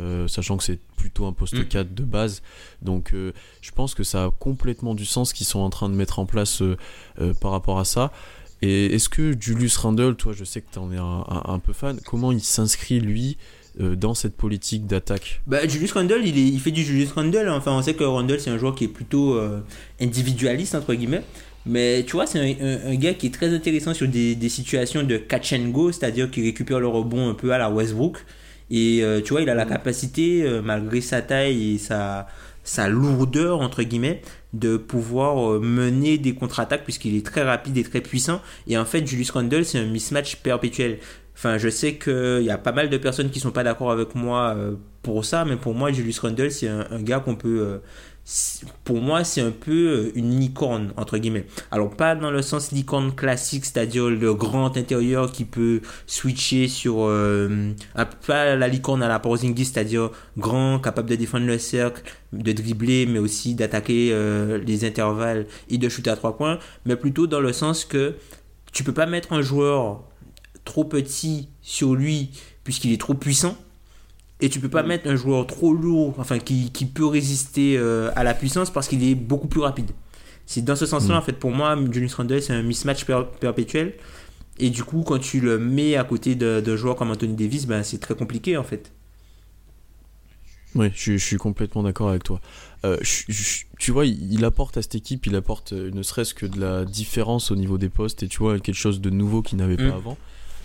euh, sachant que c'est plutôt un poste Mm. 4 de base. Donc, euh, je pense que ça a complètement du sens qu'ils sont en train de mettre en place euh, par rapport à ça. Et est-ce que Julius Randle, toi, je sais que tu en es un, un- un peu fan, comment il s'inscrit, lui, euh, dans cette politique d'attaque? Bah, Julius Randle, il, fait du Julius Randle. Enfin, on sait que Randle, c'est un joueur qui est plutôt euh, individualiste, entre guillemets. Mais tu vois, c'est un, gars qui est très intéressant sur des, situations de catch and go, c'est-à-dire qu'il récupère le rebond un peu à la Westbrook. Et euh, tu vois, il a la capacité, malgré sa taille et sa, sa lourdeur, entre guillemets, de pouvoir mener des contre-attaques puisqu'il est très rapide et très puissant. Et en fait, Julius Randle, c'est un mismatch perpétuel. Enfin, je sais qu'il y a pas mal de personnes qui sont pas d'accord avec moi euh, pour ça, mais pour moi, Julius Randle, c'est un, gars qu'on peut. euh, pour moi, c'est un peu euh, une licorne, entre guillemets. Alors, pas dans le sens licorne classique, c'est-à-dire le grand intérieur qui peut switcher sur. pas la licorne à la Porzingis, c'est-à-dire grand, capable de défendre le cercle, de dribbler, mais aussi d'attaquer les intervalles et de shooter à trois points, mais plutôt dans le sens que tu peux pas mettre un joueur trop petit sur lui puisqu'il est trop puissant et tu peux pas mettre un joueur trop lourd enfin qui, qui peut résister euh, à la puissance parce qu'il est beaucoup plus rapide c'est dans ce sens là Mm. en fait pour moi Julius Randle c'est un mismatch per- perpétuel et du coup quand tu le mets à côté de, de joueurs comme Anthony Davis ben, c'est très compliqué en fait Oui, je, je suis complètement d'accord avec toi. Euh, je- je- tu vois, il, il apporte à cette équipe, il apporte euh, ne serait-ce que de la différence au niveau des postes et tu vois, quelque chose de nouveau qu'il n'avait Mm. pas avant.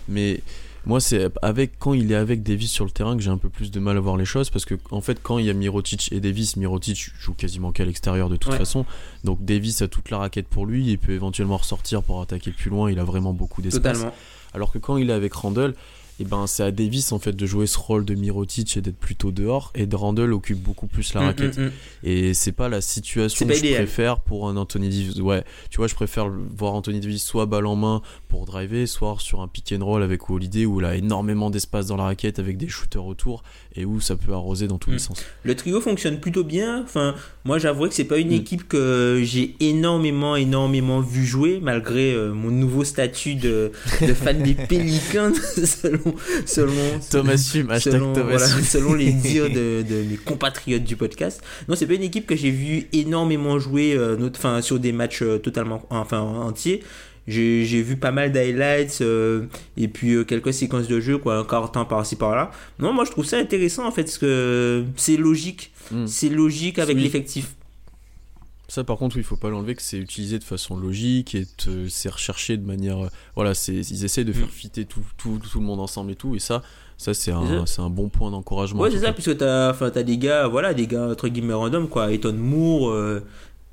Mais moi, c'est avec quand il est avec Davis sur le terrain que j'ai un peu plus de mal à voir les choses parce que en fait, quand il y a Mirotic et Davis, Mirotic joue quasiment qu'à l'extérieur de toute Ouais. façon. Donc Davis a toute la raquette pour lui, il peut éventuellement ressortir pour attaquer plus loin, il a vraiment beaucoup d'espace. Totalement. Alors que quand il est avec Randall, eh ben, c'est à Davis en fait de jouer ce rôle de Mirotic et d'être plutôt dehors. Et de Randall occupe beaucoup plus la Mm, raquette. mm, mm. Et c'est pas la situation que je préfère pour un Anthony Davis. Ouais, tu vois, je préfère voir Anthony Davis soit balle en main pour driver, soit sur un pick and roll avec Holiday où il a énormément d'espace dans la raquette avec des shooters autour et où ça peut arroser dans tous les Mm. sens. Le trio fonctionne plutôt bien. Enfin, moi, j'avoue que c'est pas une Mm. équipe que j'ai énormément, énormément vu jouer, malgré euh, mon nouveau statut de, de fan des [LAUGHS] Pélicans, [LAUGHS] selon, selon, Thomas Hume, selon, Thomas voilà, selon les [LAUGHS] dires de, de mes compatriotes du podcast. Non, c'est pas une équipe que j'ai vu énormément jouer, euh, not- enfin, sur des matchs euh, totalement, enfin, entiers. J'ai vu pas mal d'highlights euh, et puis euh, quelques séquences de jeu, quoi, un quart temps par-ci par-là. Non, moi je trouve ça intéressant en fait, parce que c'est logique. Mm. C'est logique avec Oui. l'effectif. Ça, par contre, oui, il faut pas l'enlever que c'est utilisé de façon logique et c'est recherché de manière. euh, Voilà, c'est ils essayent de faire Mm. fitter tout, tout, tout le monde ensemble et tout. Et ça, ça c'est un, un bon point d'encouragement. Ouais, c'est ça, puisque t'as t'as des gars, voilà, des gars entre guillemets random, quoi. Eton Moore, euh,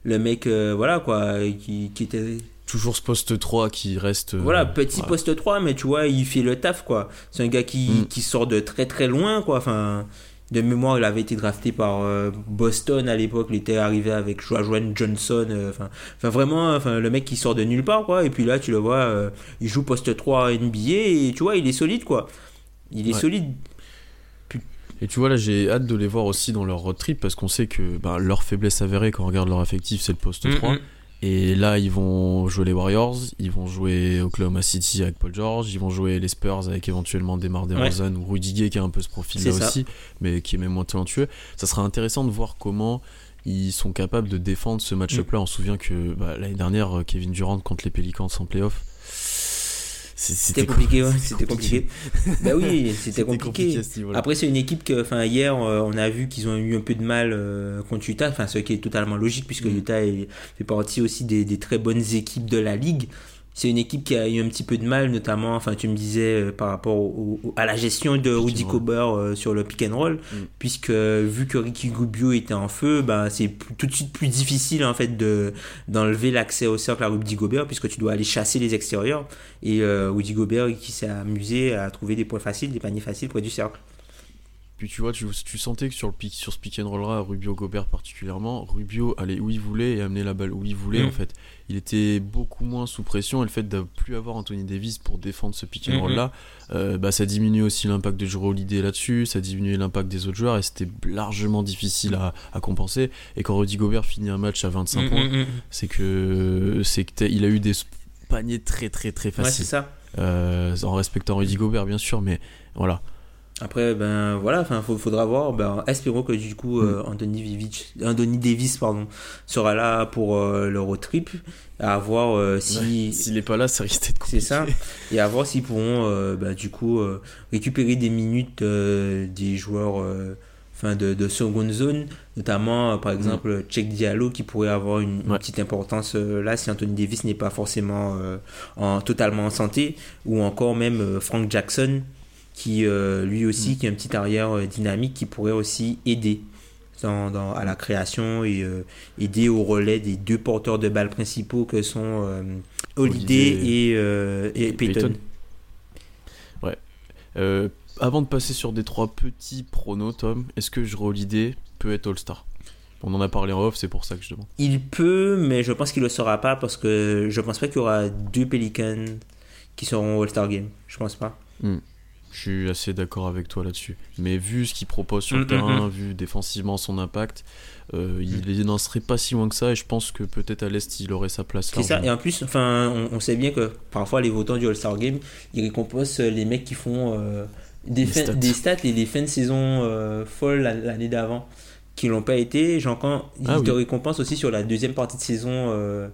le mec, euh, voilà, quoi, qui, qui était. Toujours ce poste 3 qui reste. euh, Voilà, petit ouais. poste 3, mais tu vois, il fait le taf, quoi. C'est un gars qui, Mm. qui sort de très très loin, quoi. Enfin, de mémoire, il avait été drafté par euh, Boston à l'époque. Il était arrivé avec Jo- Joanne Johnson. euh, Enfin, vraiment, enfin, le mec qui sort de nulle part, quoi. Et puis là, tu le vois, euh, il joue poste 3 NBA et tu vois, il est solide, quoi. Il est Ouais. solide. Et tu vois, là, j'ai hâte de les voir aussi dans leur road trip parce qu'on sait que bah, leur faiblesse avérée quand on regarde leur effectif, c'est le poste 3. Mm, mm. Et là, ils vont jouer les Warriors, ils vont jouer Oklahoma City avec Paul George, ils vont jouer les Spurs avec éventuellement Demar DeRozan ou Rudy Gay qui a un peu ce profil-là aussi, mais qui est même moins talentueux. Ça sera intéressant de voir comment ils sont capables de défendre ce match-up-là. On se souvient que bah, l'année dernière, euh, Kevin Durant contre les Pelicans en playoff, C'était co- compliqué, ouais, c'était compliqué. bah oui, [LAUGHS] c'était compliqué. niveau-là. Après, c'est une équipe que, enfin, hier, euh, on a vu qu'ils ont eu un peu de mal euh, contre Utah, enfin, ce qui est totalement logique puisque Mm. Utah est- fait partie aussi des, des très bonnes équipes de la ligue. C'est une équipe qui a eu un petit peu de mal, notamment, enfin, tu me disais euh, par rapport au- au- à la gestion de Rudy roll. Gobert euh, sur le pick and roll, Mm. puisque vu que Ricky Rubio était en feu, bah, c'est tout de suite plus difficile en fait de d'enlever l'accès au cercle à Rudy Gobert, puisque tu dois aller chasser les extérieurs. Et euh, Rudy Gobert qui s'est amusé à trouver des points faciles, des paniers faciles près du cercle. Puis tu vois, tu, tu sentais que sur, le pick, sur ce pick and roll là, Rubio Gobert particulièrement, Rubio allait où il voulait et amener la balle où il voulait Mm. en fait. Il était beaucoup moins sous pression et le fait de plus avoir Anthony Davis pour défendre ce pick and roll là, euh, bah, ça diminue aussi l'impact de Jero Holiday là-dessus, ça diminue l'impact des autres joueurs et c'était largement difficile à, à compenser. Et quand Rudy Gobert finit un match à 25 Mm, points, mm, mm. c'est que c'est que il a eu des paniers très très très Ouais, c'est faciles. ça. Euh, en respectant Rudy Gobert bien sûr, mais voilà. Après, ben voilà, enfin, faudra voir. Ben, espérons que du coup, Mm. euh, Anthony, Vivic, Anthony Davis pardon, sera là pour euh, le road trip. À voir euh, si. S'il est pas là, ça risque d'être C'est compliqué. ça. Et à voir s'ils pourront, euh, ben, du coup, euh, récupérer des minutes euh, des joueurs euh, enfin, de, de seconde zone, notamment, par exemple, Check Diallo qui pourrait avoir une, une Mm. Ouais. petite importance euh, là si Anthony Davis n'est pas forcément euh, en, totalement en santé, ou encore même euh, Frank Jackson qui euh, lui Mm. aussi qui est un petit arrière euh, dynamique qui pourrait aussi aider dans, dans- à la création et euh, aider au relais des deux porteurs de balles principaux que sont euh, Holiday Holiday et, euh, et et Payton. Payton. Euh, avant de passer sur des trois petits pronos, Tom, est-ce que je l'idée peut être All-Star? On en a parlé en off, c'est pour ça que je demande. Il peut, mais je pense qu'il le sera pas parce que je pense pas qu'il y aura deux Pelicans qui seront All-Star Game. Je pense pas. Je suis assez d'accord avec toi là-dessus. Mais vu ce qu'il propose sur Mm, le mm, terrain, vu défensivement son impact, euh, il n'en serait pas si loin que ça. Et je pense que peut-être à l'Est, il aurait sa place C'est ça. Et en plus, enfin, on, on sait bien que parfois les votants du All-Star Game, ils récompensent les mecs qui font euh, des, stats. des stats et des fins de saison euh, folles l'an- l'année d'avant qui l'ont pas été. Genre quand ils Ah te oui. récompensent aussi sur la deuxième partie de saison euh,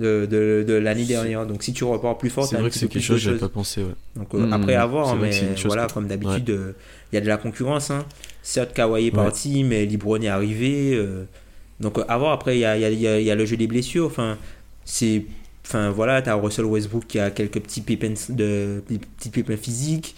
de, de, de l'année dernière. Donc si tu repars plus fort, C'est vrai que c'est quelque chose, de j'avais pas pensé, ouais. Donc euh, Mm, après mm, avoir, vrai mais que chose voilà, que- comme d'habitude, euh, il y a de la concurrence. Hein. Certes, Kawhi est parti, mais LeBron est arrivé. euh, donc euh, à voir, après, il y a, y, a, y a- il y a le jeu des blessures. Enfin, c'est... Enfin voilà, t'as Russell Westbrook qui a quelques petits pépins, de, petits pépins physiques.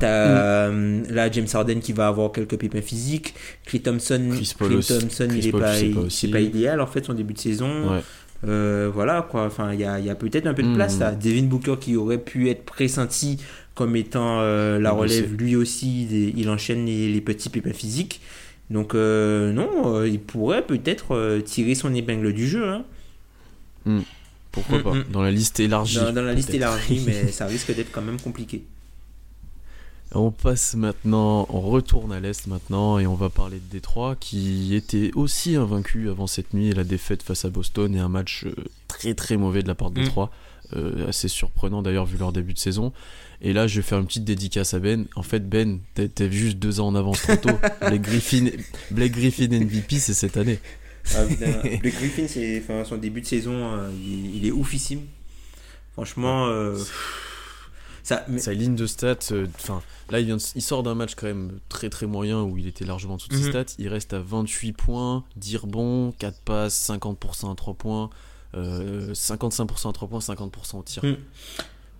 T'as euh, là James Harden qui va avoir quelques pépins physiques. Clay Thompson, Chris Paul aussi. Thompson Chris il est Paul, pas, pas pas idéal en fait son début de saison. Ouais. Euh, voilà quoi, enfin il y a, il y a peut-être un peu de Mhm. place là. Devin Booker qui aurait pu être pressenti comme étant euh, la relève, lui aussi il, il enchaîne les, les petits pépins physiques. Donc euh, non, il pourrait peut-être tirer son épingle du jeu. hein. Pourquoi Mm, pas. Dans la liste élargie. Dans, dans la liste élargie, mais [LAUGHS] ça risque d'être quand même compliqué. On passe maintenant, on retourne à l'Est maintenant et on va parler de Détroit qui était aussi invaincu avant cette nuit et la défaite face à Boston et un match euh, très très mauvais de la part de Mm. Détroit. Euh, assez surprenant d'ailleurs vu leur début de saison. Et là je vais faire une petite dédicace à Ben. En fait Ben, t'es juste deux ans en avance trop tôt. [LAUGHS] Blake Griffin, Blake Griffin MVP c'est cette année. Ah, Blake Griffin, enfin, son début de saison, euh, il, il est oufissime. Franchement, euh, ça, mais- Sa ligne de stats, euh, enfin là il, vient de- il sort d'un match quand même très très moyen où il était largement en dessous de ses Mhm. stats. Il reste à 28 points, 10 rebonds, 4 passes, 50% à 3 points, euh, 55% à 3 points, 50% au tir. Mhm.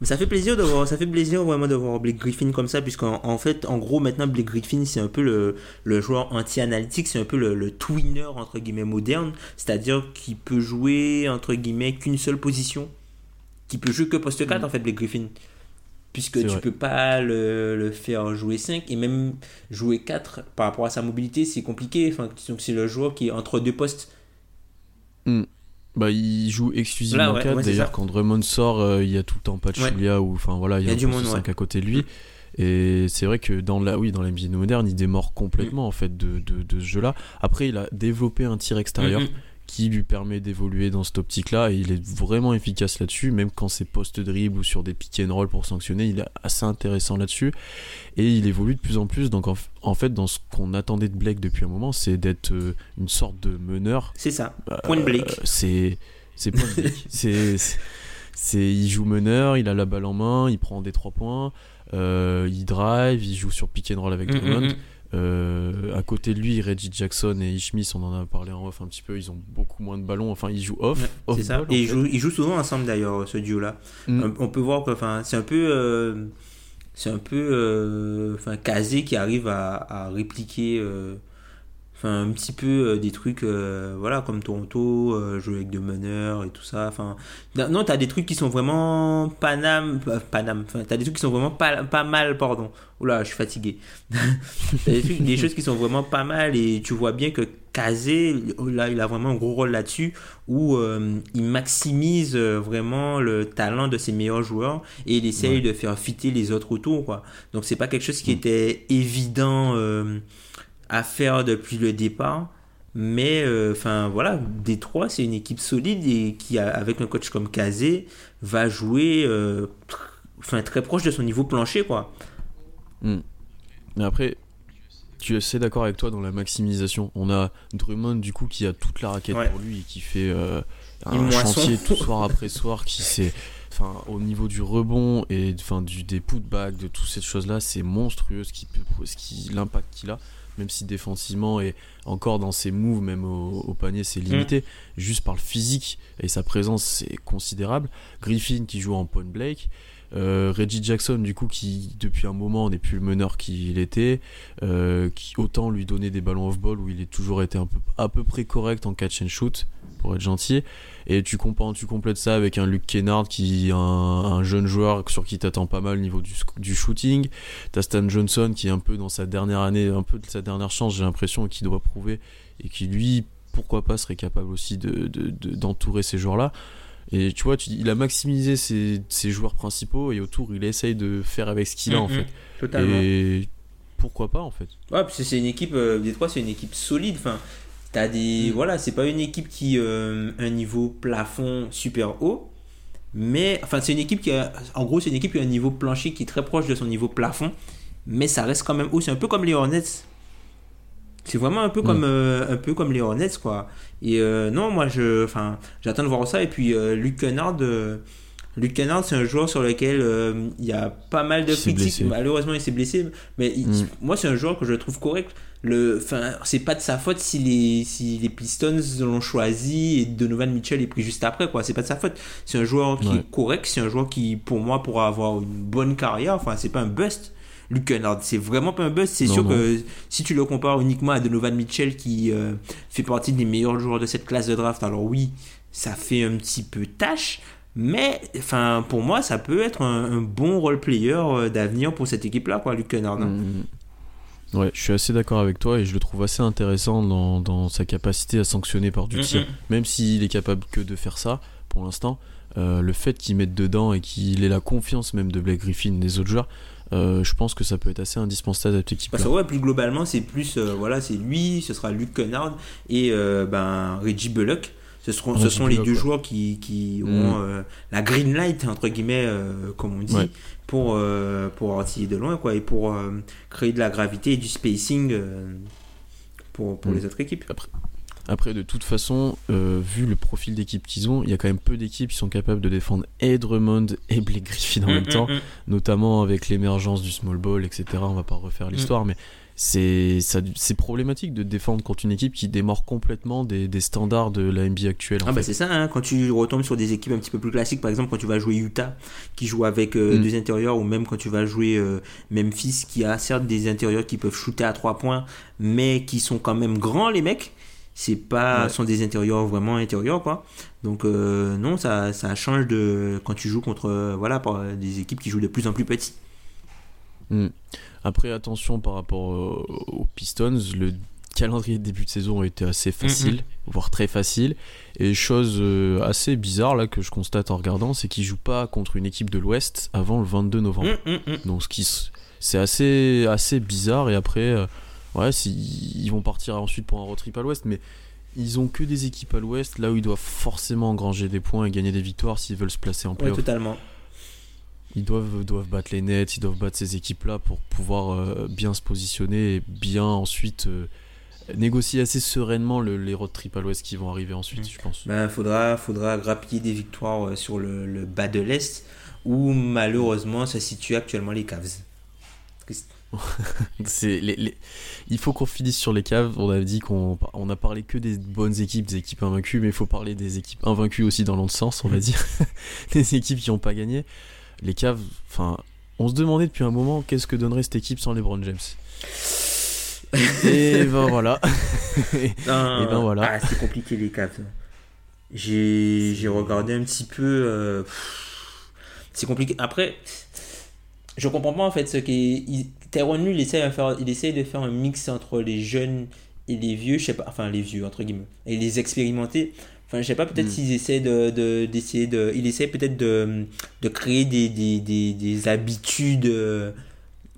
Mais ça fait plaisir de voir, ça fait plaisir vraiment de voir Blake Griffin comme ça, puisqu'en en fait, en gros, maintenant, Blake Griffin, c'est un peu le, le joueur anti-analytique, c'est un peu le, le twinner, entre guillemets, moderne, c'est-à-dire qu'il peut jouer, entre guillemets, qu'une seule position, qui peut jouer que poste 4, en fait, Blake Griffin. Puisque tu vrai. peux pas le, le faire jouer 5 et même jouer 4 par rapport à sa mobilité, c'est compliqué. Enfin, donc c'est le joueur qui est entre deux postes. Bah, il joue exclusivement Là, ouais, 4. ouais, c'est D'ailleurs, quand Drummond sort, euh, il y a tout le temps pas de Ouais. Chulia ou enfin voilà, il y a, un du poste monde, 5 ouais. à côté de lui. Et c'est vrai que dans la, oui, dans l'NBA moderne, il démord complètement en fait de, de, de ce jeu-là. Après, il a développé un tir extérieur Mhm. Qui lui permet d'évoluer dans cette optique-là et il est vraiment efficace là-dessus, même quand c'est post-dribble ou sur des pick and roll pour sanctionner, il est assez intéressant là-dessus et il évolue de plus en plus. Donc en, fait, dans ce qu'on attendait de Blake depuis un moment, c'est d'être euh, une sorte de meneur. C'est ça. Euh, Point de Blake. c'est c'est point de Blake. [LAUGHS] c'est il joue meneur, il a la balle en main, il prend des trois points, euh, il drive, il joue sur pick and roll avec Mm, Drummond. Euh, à côté de lui, Reggie Jackson et Ishmis, on en a parlé en off un petit peu, ils ont beaucoup moins de ballons. Enfin, ils jouent off. Ouais, off c'est ça. ball, en Et ils jouent, ils jouent souvent ensemble d'ailleurs, ce duo-là. Mm. On- On peut voir que enfin, c'est un peu. euh, c'est un peu. euh, Enfin, Kazé qui arrive à, à répliquer. Enfin, un petit peu euh, des trucs, euh, voilà, comme Toronto, euh, jouer avec deux meneurs et tout ça. Enfin, non, t'as des trucs qui sont vraiment Panam, euh, Panam. Enfin, t'as des trucs qui sont vraiment pas, pas mal, pardon. Oula, je suis fatigué. [LAUGHS] t'as des, trucs, des choses qui sont vraiment pas mal et tu vois bien que Kazé, là, il a vraiment un gros rôle là-dessus où euh, il maximise euh, vraiment le talent de ses meilleurs joueurs et il essaye Ouais. de faire fitter les autres autour, quoi. Donc, c'est pas quelque chose qui était évident. euh, à faire depuis le départ. Mais euh, enfin voilà, Détroit c'est une équipe solide et qui avec un coach comme Kazé va jouer euh, enfin très proche de son niveau plancher quoi. Mais après, tu es assez d'accord avec toi dans la maximisation. On a Drummond, du coup, qui a toute la raquette Ouais. pour lui et qui fait euh, un chantier tout [LAUGHS] soir après soir. Qui c'est, enfin, au niveau du rebond et enfin, du, des putbacks, de toutes ces choses-là, c'est monstrueux ce qui ce qui, l'impact qu'il a. Même si défensivement et encore dans ses moves, même au, au panier, c'est limité. Juste par le physique et sa présence, c'est considérable. Griffin qui joue en point Blake. Euh, Reggie Jackson, du coup, qui depuis un moment n'est plus le meneur qu'il était, euh, qui autant lui donner des ballons off-ball où il est toujours été un peu, à peu près correct en catch and shoot, pour être gentil. Et tu, tu complètes ça avec un Luke Kennard qui est un, un jeune joueur sur qui t'attends pas mal au niveau du, du shooting. T'as Stan Johnson qui est un peu dans sa dernière année, un peu de sa dernière chance, j'ai l'impression, qui doit prouver, et qui lui, pourquoi pas, serait capable aussi de, de- de- d'entourer ces joueurs-là. Et tu vois, tu- il a maximisé ses, ses joueurs principaux et autour, il essaye de faire avec ce qu'il a en fait. Totalement. Et pourquoi pas en fait Ouais, parce que c'est une équipe, euh, Détroit, c'est une équipe solide. Enfin, t'as des, Mm. voilà, c'est pas une équipe qui euh, un niveau plafond super haut, mais enfin, c'est une équipe qui a, en gros, c'est une équipe qui a un niveau plancher qui est très proche de son niveau plafond, mais ça reste quand même haut. C'est un peu comme les Hornets. C'est vraiment un peu Mm. comme euh, un peu comme les Hornets quoi. Et euh, non, moi je enfin, j'attends de voir ça et puis euh, Luc Kennard Luc Kennard, c'est un joueur sur lequel euh, il y a pas mal de critiques. blessé. Malheureusement, il s'est blessé, mais il- Mm. moi, c'est un joueur que je trouve correct. Le, enfin, c'est pas de sa faute si les, si les Pistons l'ont choisi et Donovan Mitchell est pris juste après, quoi. C'est pas de sa faute. C'est un joueur qui Ouais. est correct. C'est un joueur qui, pour moi, pourra avoir une bonne carrière. Enfin, c'est pas un bust. Luke Kennard, c'est vraiment pas un bust. C'est sûr non. que si tu le compares uniquement à Donovan Mitchell, qui euh, fait partie des meilleurs joueurs de cette classe de draft, alors oui, ça fait un petit peu tâche. Mais, enfin, pour moi, ça peut être un, un bon role player euh, d'avenir pour cette équipe-là, quoi, Luke Kennard. hein. Mm. Ouais, je suis assez d'accord avec toi et je le trouve assez intéressant dans, dans sa capacité à sanctionner par du tir. Même s'il est capable que de faire ça pour l'instant, euh, le fait qu'il mette dedans et qu'il ait la confiance même de Blake Griffin et des autres joueurs, euh, je pense que ça peut être assez indispensable à cette équipe. Parce que ouais, plus globalement, c'est plus, euh, voilà, c'est lui, ce sera Luke Kennard et ben, Reggie Bullock. Ce, seront, ce sont les deux joueurs qui, qui Mm. auront euh, la green light, entre guillemets, euh, comme on dit, Ouais. pour, euh, pour artiller de loin, quoi, et pour créer de la gravité et du spacing pour, pour Mm. les autres équipes. Après, de toute façon, euh, vu le profil d'équipe qu'ils ont, il y a quand même peu d'équipes qui sont capables de défendre et Drummond et Blake Griffin en même Mm, temps, mm, mm. notamment avec l'émergence du small ball, etc. On va pas refaire l'histoire, mais c'est problématique de défendre contre une équipe qui démord complètement des, des standards de la NBA actuelle. Ah bah c'est ça, hein, quand tu retombes sur des équipes un petit peu plus classiques, par exemple quand tu vas jouer Utah qui joue avec euh, Mm. deux intérieurs, ou même quand tu vas jouer euh, Memphis qui a certes des intérieurs qui peuvent shooter à trois points, mais qui sont quand même grands les mecs, c'est pas Ouais. sont des intérieurs vraiment intérieurs quoi. Donc euh, non, ça, ça change de quand tu joues contre euh, voilà par des équipes qui jouent de plus en plus petits. Mm. Après, attention par rapport euh, aux Pistons, le calendrier de début de saison a été assez facile, voire très facile. Et chose euh, assez bizarre là que je constate en regardant, c'est qu'ils jouent pas contre une équipe de l'Ouest avant le 22 novembre. Hum, hum, hum. Donc ce qui c'est assez assez bizarre et après euh, ouais ils vont partir ensuite pour un road trip à l'ouest mais ils ont que des équipes à l'ouest là où ils doivent forcément engranger des points et gagner des victoires s'ils veulent se placer en playoff. totalement. Ils doivent doivent battre les Nets, ils doivent battre ces équipes là pour pouvoir euh, bien se positionner et bien ensuite euh, négocier assez sereinement le- les road trip à l'ouest qui vont arriver ensuite, je pense. Ben, faudra, faudra grappiller des victoires euh, sur le, le bas de l'Est, où malheureusement se situent actuellement les Cavs. Triste. [LAUGHS] C'est les, les- Il faut qu'on finisse sur les caves. On a dit qu'on on a parlé que des bonnes équipes, des équipes invaincues, mais il faut parler des équipes invaincues aussi dans l'autre sens, on va dire. [LAUGHS] des équipes qui n'ont pas gagné. Les caves, enfin, on se demandait depuis un moment qu'est-ce que donnerait cette équipe sans LeBron James. [LAUGHS] Et ben voilà. [LAUGHS] Et ben voilà. Ah, c'est compliqué les Cavs. J'ai j'ai regardé un petit peu. euh, c'est compliqué. Après, je comprends pas en fait ce qui. Tyrone il essaie, de faire, il essaie de faire un mix entre les jeunes et les vieux, je sais pas, enfin les vieux entre guillemets, et les expérimentés. Enfin, je sais pas, peut-être Mm. s'ils essaient de, de- d'essayer de, il essaie peut-être de, de créer des, des, des, des habitudes euh,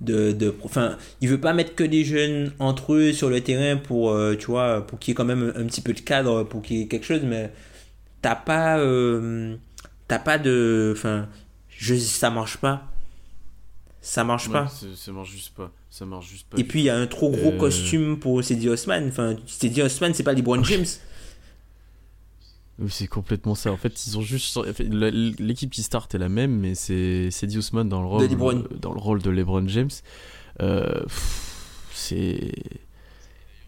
de, de, enfin, il veut pas mettre que des jeunes entre eux sur le terrain pour, euh, tu vois, pour qu'il y ait quand même un petit peu de cadre, pour qu'il y ait quelque chose, mais t'as pas, euh, t'as pas de, enfin, je, ça marche pas, ça marche pas. ça marche juste pas. Ça marche juste pas. Et puis il y a un trop gros Euh. costume pour Cedi Osman. Enfin, Cedi Osman, c'est pas LeBron James. C'est complètement ça. En fait, ils ont juste. L'équipe qui start est la même, mais c'est Cedi Osman dans le rôle De LeBron. dans le rôle de LeBron James. Euh, c'est.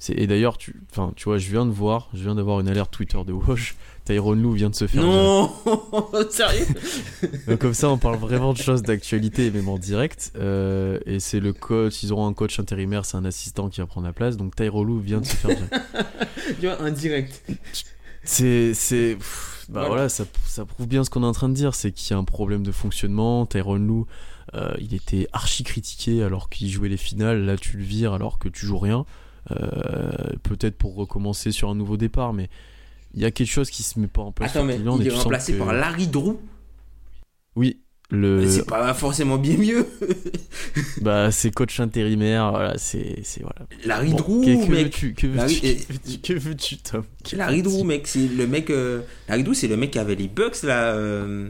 Et d'ailleurs, tu, enfin, tu vois, je viens de voir, je viens d'avoir une alerte Twitter de Wash. Tyrone Lou vient de se faire. Non, [LAUGHS] sérieux? Donc, comme ça, on parle vraiment de choses d'actualité, même en direct. Euh, et c'est le coach, ils auront un coach intérimaire, c'est un assistant qui va prendre la place. Donc Tyrone Lou vient de se faire. [LAUGHS] Tu vois, en direct. C'est. c'est bah Voilà. voilà, ça, ça prouve bien ce qu'on est en train de dire c'est qu'il y a un problème de fonctionnement. Tyrone Lou, euh, il était archi critiqué alors qu'il jouait les finales. Là, tu le vires alors que tu joues rien. Euh, Peut-être pour recommencer sur un nouveau départ, mais il y a quelque chose qui se met pas en place. Attends, mais il est remplacé que- par Larry Drew? Oui, le. C'est pas forcément bien mieux. [LAUGHS] Bah, c'est coach intérimaire, voilà, c'est. Voilà. Larry Drew, que, mec. veux-tu, que veux-tu, Larry- que veux-tu, Tom? Larry Drew, mec, c'est le mec. euh, Larry Drew, c'est le mec qui avait les Bucks là. Euh...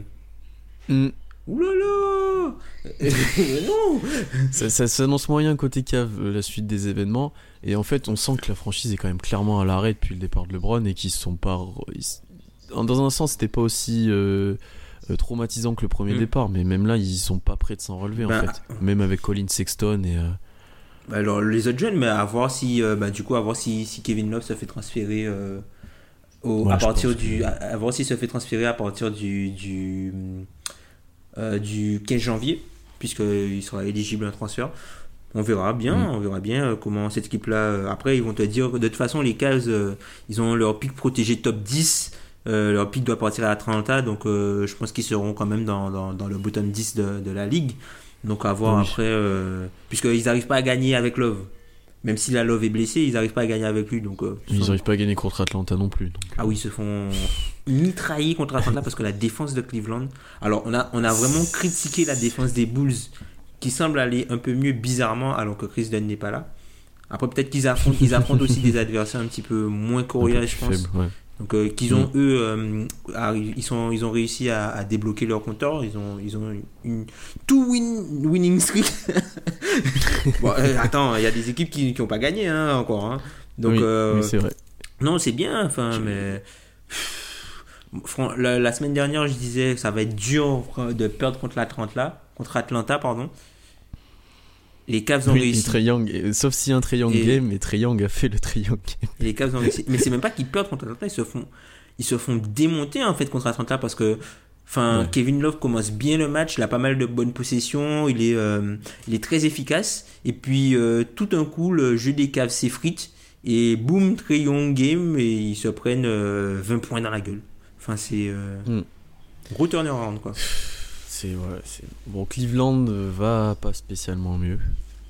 Là quoi [LAUGHS] Non Ça, ça s'annonce moyen côté cave euh, la suite des événements. Et en fait, on sent que la franchise est quand même clairement à l'arrêt depuis le départ de LeBron et qu'ils sont pas. Dans un sens, c'était pas aussi euh, traumatisant que le premier Mm. départ, mais même là, ils sont pas prêts de s'en relever en fait. Même avec Colin Sexton et. euh, Bah Alors, les autres jeunes, mais à voir si, euh, bah, du coup, à voir si, si Kevin Love se fait transférer euh, au, Ouais, à partir du. que- À, à voir s'il se fait transférer à partir du. du euh, du 15 janvier, puisqu'il sera éligible à un transfert. On verra bien, Mm. on verra bien euh, comment cette équipe-là. euh, après, ils vont te dire de toute façon, les Cavs, euh, ils ont leur pic protégé top 10. Euh, leur pic doit partir à Atlanta, donc euh, je pense qu'ils seront quand même dans, dans, dans le bottom 10 de, de la ligue. Donc à voir Oui. après, euh, puisqu'ils n'arrivent pas à gagner avec Love. Même si la Love est blessé, ils n'arrivent pas à gagner avec lui. Donc, euh, Ils n'arrivent pas à gagner contre Atlanta non plus. donc, ah oui, ils se font mitrailler contre Atlanta parce que la défense de Cleveland. Alors, on a, on a vraiment critiqué la défense des Bulls qui semble aller un peu mieux bizarrement alors que Chris Dunn n'est pas là. Après, peut-être qu'ils affrontent, ils affrontent aussi des [LAUGHS] adversaires un petit peu moins plus je pense. faible, ouais. Donc, euh, qu'ils ont, Mm. eux, euh, ils, sont, ils ont réussi à, à débloquer leur compteur. Ils ont, ils ont une two win, winning streak. [LAUGHS] bon, euh, attends, il y a des équipes qui n'ont pas gagné hein, encore. hein. Donc, oui, euh, oui, c'est vrai. non, c'est bien, enfin, mais. La, la semaine dernière, je disais que ça va être dur de perdre contre l'Atlanta, contre Atlanta, pardon. Les Cavs ont Oui, et réussi. Et- sauf si un Young Et- game, mais Trae Young a fait le Young game. Les Cavs ont réussi. Mais c'est même pas qu'ils perdent contre Atlanta, ils se font, ils se font démonter en fait contre Atlanta parce que. Enfin, Ouais. Kevin Love commence bien le match, il a pas mal de bonnes possessions, il est, euh, il est très efficace. Et puis, euh, tout un coup, le jeu des Cavs s'effrite. Et boum, très young game, et ils se prennent euh, 20 points dans la gueule. Enfin, c'est. Euh, Mm. Gros turnaround, quoi. [LAUGHS] C'est ouais, bon. Cleveland euh, va pas spécialement mieux,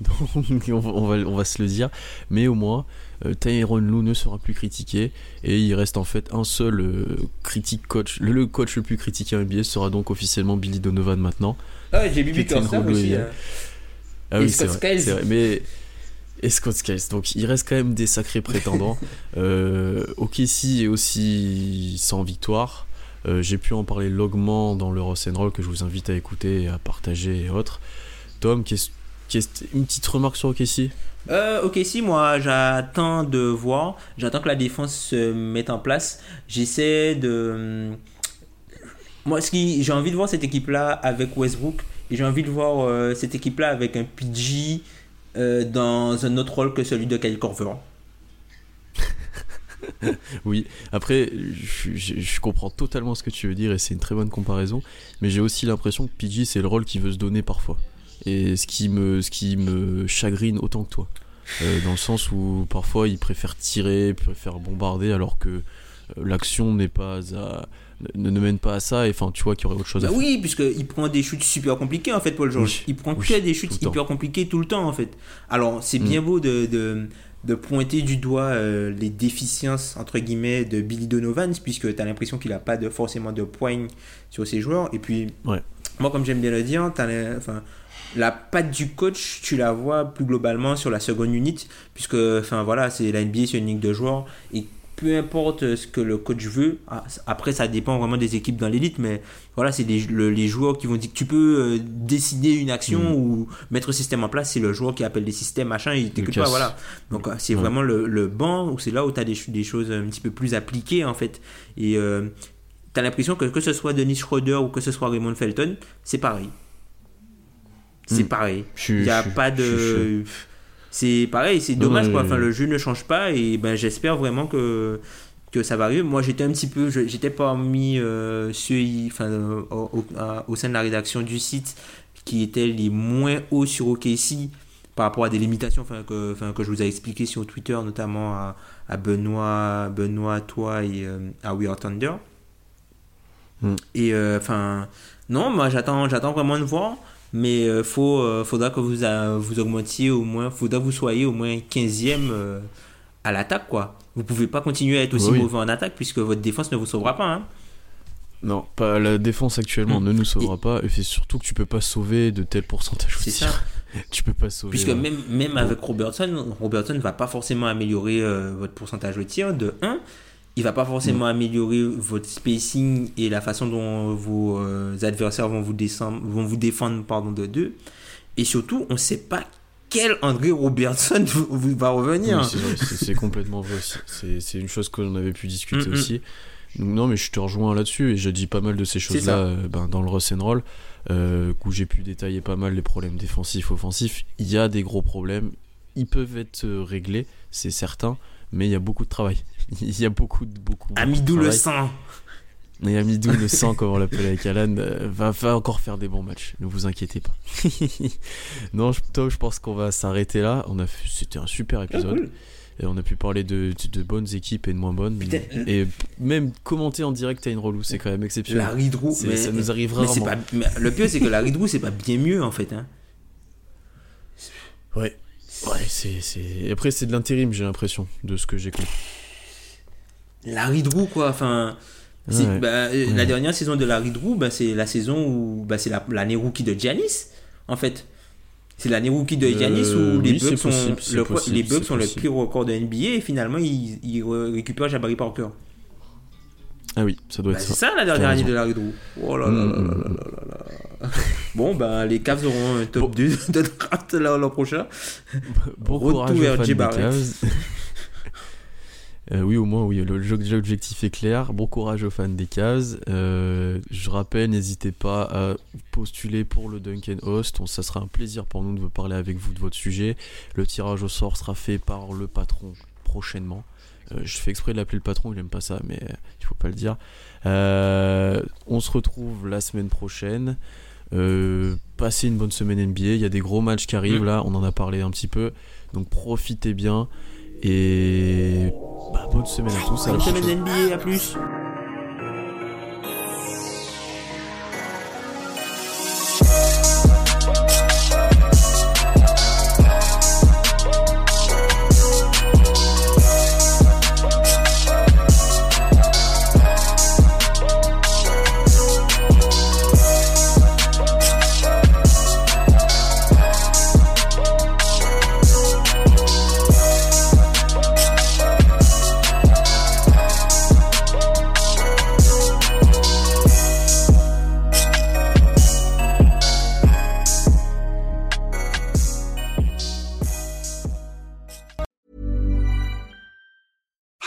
[LAUGHS] donc on va, on va, on va se le dire. Mais au moins, euh, Tyronn Lue ne sera plus critiqué et il reste en fait un seul euh, critique coach. Le, le coach le plus critiqué en NBA sera donc officiellement Billy Donovan maintenant. Ah, j'ai Bibi aussi. hein. Ah Et oui, c'est vrai. Mais et Scott Skiles. Donc il reste quand même des sacrés prétendants. [LAUGHS] euh, OKC est aussi sans victoire. Euh, J'ai pu en parler longuement dans le Ross and Roll que je vous invite à écouter, et à partager et autres. Tom, qu'est-ce qu'est-ce- une petite remarque sur OKC Euh, ok, si moi j'attends de voir, j'attends que la défense se mette en place. J'essaie de. Moi, ce qui, j'ai envie de voir cette équipe-là avec Westbrook et j'ai envie de voir euh, cette équipe-là avec un PG euh, dans un autre rôle que celui de Kyle Korver. [LAUGHS] [LAUGHS] Oui, après, je, je- je comprends totalement ce que tu veux dire et c'est une très bonne comparaison, mais j'ai aussi l'impression que PG c'est le rôle qu'il veut se donner parfois. Et ce qui me, ce qui me chagrine autant que toi. Euh, dans le sens où parfois il préfère tirer, préfère bombarder alors que euh, l'action n'est pas à, ne, ne mène pas à ça et enfin tu vois qu'il y aurait autre chose à Bah faire. oui, puisqu'il prend des shoots super compliqués en fait, Paul George. Oui, Il prend oui, que des temps. hyper compliqués tout le temps en fait. Alors c'est bien Mm. beau de, de, de pointer du doigt euh, les déficiences entre guillemets de Billy Donovan, puisque tu as l'impression qu'il n'a pas de, forcément de poigne sur ses joueurs. Et puis, Ouais. moi comme j'aime bien le dire, la- enfin, la patte du coach, tu la vois plus globalement sur la seconde unit, puisque enfin, voilà, c'est la NBA, c'est une ligue de joueurs. Et peu importe ce que le coach veut, ah, après ça dépend vraiment des équipes dans l'élite, mais voilà, c'est les, le- les joueurs qui vont dire que tu peux euh, décider une action Mm. ou mettre un système en place, c'est le joueur qui appelle les systèmes, machin, il t'écoute pas, voilà. Donc euh, c'est Ouais. vraiment le, le banc où c'est là où tu as des, ch- des choses un petit peu plus appliquées en fait. Et tu as l'impression que que ce soit Dennis Schroeder ou que ce soit Raymond Felton, c'est pareil. C'est Mm. pareil. Il n'y a je pas je de. C'est pareil, c'est dommage quoi. Enfin, le jeu ne change pas et ben j'espère vraiment que que ça va arriver. Moi, j'étais un petit peu, j'étais parmi euh, ceux, enfin, euh, au, sein de la rédaction du site qui étaient les moins hauts sur OKC par rapport à des limitations enfin, que, enfin, que je vous ai expliqué sur Twitter, notamment à, à Benoît, Benoît, toi et euh, à We Are Thunder. Mm. Et euh, enfin, non, moi j'attends, j'attends vraiment de voir. Mais euh, faut, euh, faudra que vous, a- vous augmentiez au moins, faudra que vous soyez au moins 15e euh, à l'attaque, quoi. Vous pouvez pas continuer à être aussi Oui. mauvais en attaque puisque votre défense ne vous sauvera pas. Hein. Non, pas la défense actuellement Mm. ne nous sauvera pas et c'est surtout que tu peux pas sauver de tels pourcentages. C'est ça. [LAUGHS] tu peux pas sauver. Puisque ouais. même, même Bon. avec Robertson, Robertson va pas forcément améliorer euh, votre pourcentage de tir de 1. Il va pas forcément améliorer votre spacing et la façon dont vos euh, adversaires vont vous, descendre, vont vous défendre pardon, de deux. Et surtout, on ne sait pas quel André Robertson [LAUGHS] vous- va revenir. Oui, c'est complètement vrai. C'est- une chose qu'on avait pu discuter Mm, mm. aussi. Donc, non, mais je te rejoins là-dessus et j'ai dit pas mal de ces choses-là euh, ben, dans le Ross and Roll, euh, où j'ai pu détailler pas mal les problèmes défensifs, offensifs. Il y a des gros problèmes. Ils peuvent être réglés, c'est certain, mais il y a beaucoup de travail. [LAUGHS] Il y a beaucoup de beaucoup. Amidou le sang. Et Amidou le sang, comme on l'appelle avec Alan, euh, va, va encore faire des bons matchs. Ne vous inquiétez pas. [LAUGHS] non, je, Tom, je pense qu'on va s'arrêter là. On a, c'était un super épisode. Et on a pu parler de, de, de bonnes équipes et de moins bonnes. Putain, et même commenter en direct à une relou, c'est quand même exceptionnel. La Ridrou, mais ça nous arrive rarement. pas- le pire, c'est que la Ridrou, c'est pas bien mieux en fait. Hein. Ouais. Ouais, c'est, c'est... Après, c'est de l'intérim, j'ai l'impression, de ce que j'ai compris. Larry Drew, quoi. Enfin. Bah, euh, la dernière saison de Larry Drew, bah, c'est la saison où bah, c'est l'année la, rookie de Giannis, en fait. C'est l'année rookie de euh, Giannis où les oui, Bucks sont, le, les pire record de NBA et finalement ils, récupèrent Jabari Parker. Ah oui, ça doit être ça. C'est ça la dernière année de Larry Drew. Oh là là là là là là mm. Bon, bah les Cavs auront un top 2 de draft l'an prochain. Bon courage aux. Euh, oui, au moins, oui, le- l'objectif est clair. Bon courage aux fans des Cavs. Euh, je rappelle, n'hésitez pas à postuler pour le Duncan Host. On- ça sera un plaisir pour nous de vous parler avec vous de votre sujet. Le tirage au sort sera fait par le patron prochainement. Euh, je fais exprès de l'appeler le patron, il aime pas ça, mais il faut pas le dire. On se retrouve la semaine prochaine. Euh, passez une bonne semaine NBA. Il y a des gros matchs qui arrivent là, on en a parlé un petit peu. Donc profitez bien. Et bah, bonne semaine à tous. À la Bonne prochaine. semaine NBA, à plus.